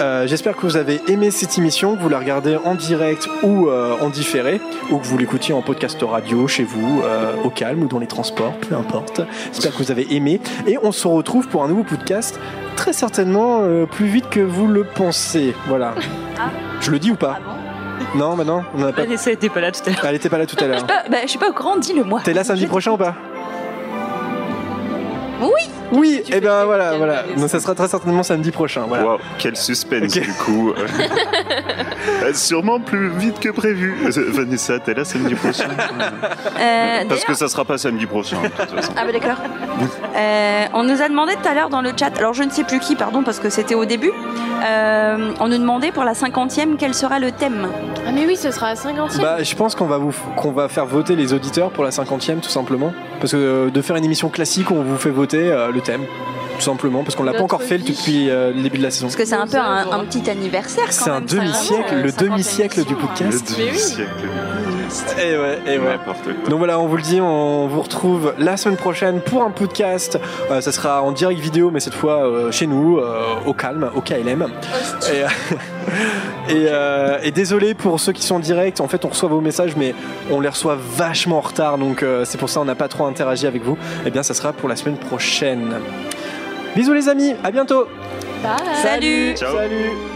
Euh, j'espère que vous avez aimé cette émission, que vous la regardez en direct ou euh, en différé, ou que vous l'écoutiez en podcast radio chez vous, euh, au calme ou dans les transports, peu importe. J'espère que vous avez aimé. Et on se retrouve pour un nouveau podcast, très certainement plus vite que vous le pensez. Voilà. Ah. Je le dis ou pas? Ah Non, bah non, on n'a pas. Elle n'était pas là tout à l'heure. Elle était pas là tout à l'heure. bah, je suis pas au courant, dis-le moi. T'es là samedi prochain ou pas? Oui oui, et eh ben voilà, voilà. Donc ça sera très certainement samedi prochain. Voilà. Wow, quel suspense du coup. Euh, sûrement plus vite que prévu. Vanessa, t'es là samedi prochain euh, Parce que ça sera pas samedi prochain. Ah bah d'accord. Euh, on nous a demandé tout à l'heure dans le chat, alors je ne sais plus qui, pardon, parce que c'était au début. on nous demandait pour la cinquantième quel sera le thème? Ah mais oui, ce sera la cinquantième. Bah, je pense qu'on va vous qu'on va faire voter les auditeurs pour la cinquantième tout simplement. Parce que de faire une émission classique, on vous fait voter le thème, tout simplement, parce qu'on l'a pas encore fait depuis euh, le début de la saison. Parce que c'est un peu un, petit anniversaire. C'est un demi-siècle, le demi-siècle du podcast. Le demi-siècle. Et eh ouais, et eh ouais. Donc voilà, on vous le dit, on vous retrouve la semaine prochaine pour un podcast. Euh, ça sera en direct vidéo, mais cette fois euh, chez nous, au calme, au KLM. Et, et, désolé pour ceux qui sont en direct. En fait, on reçoit vos messages, mais on les reçoit vachement en retard. Donc c'est pour ça on n'a pas trop interagi avec vous. Et eh bien, ça sera pour la semaine prochaine. Bisous les amis, à bientôt. Bye. Salut. Salut.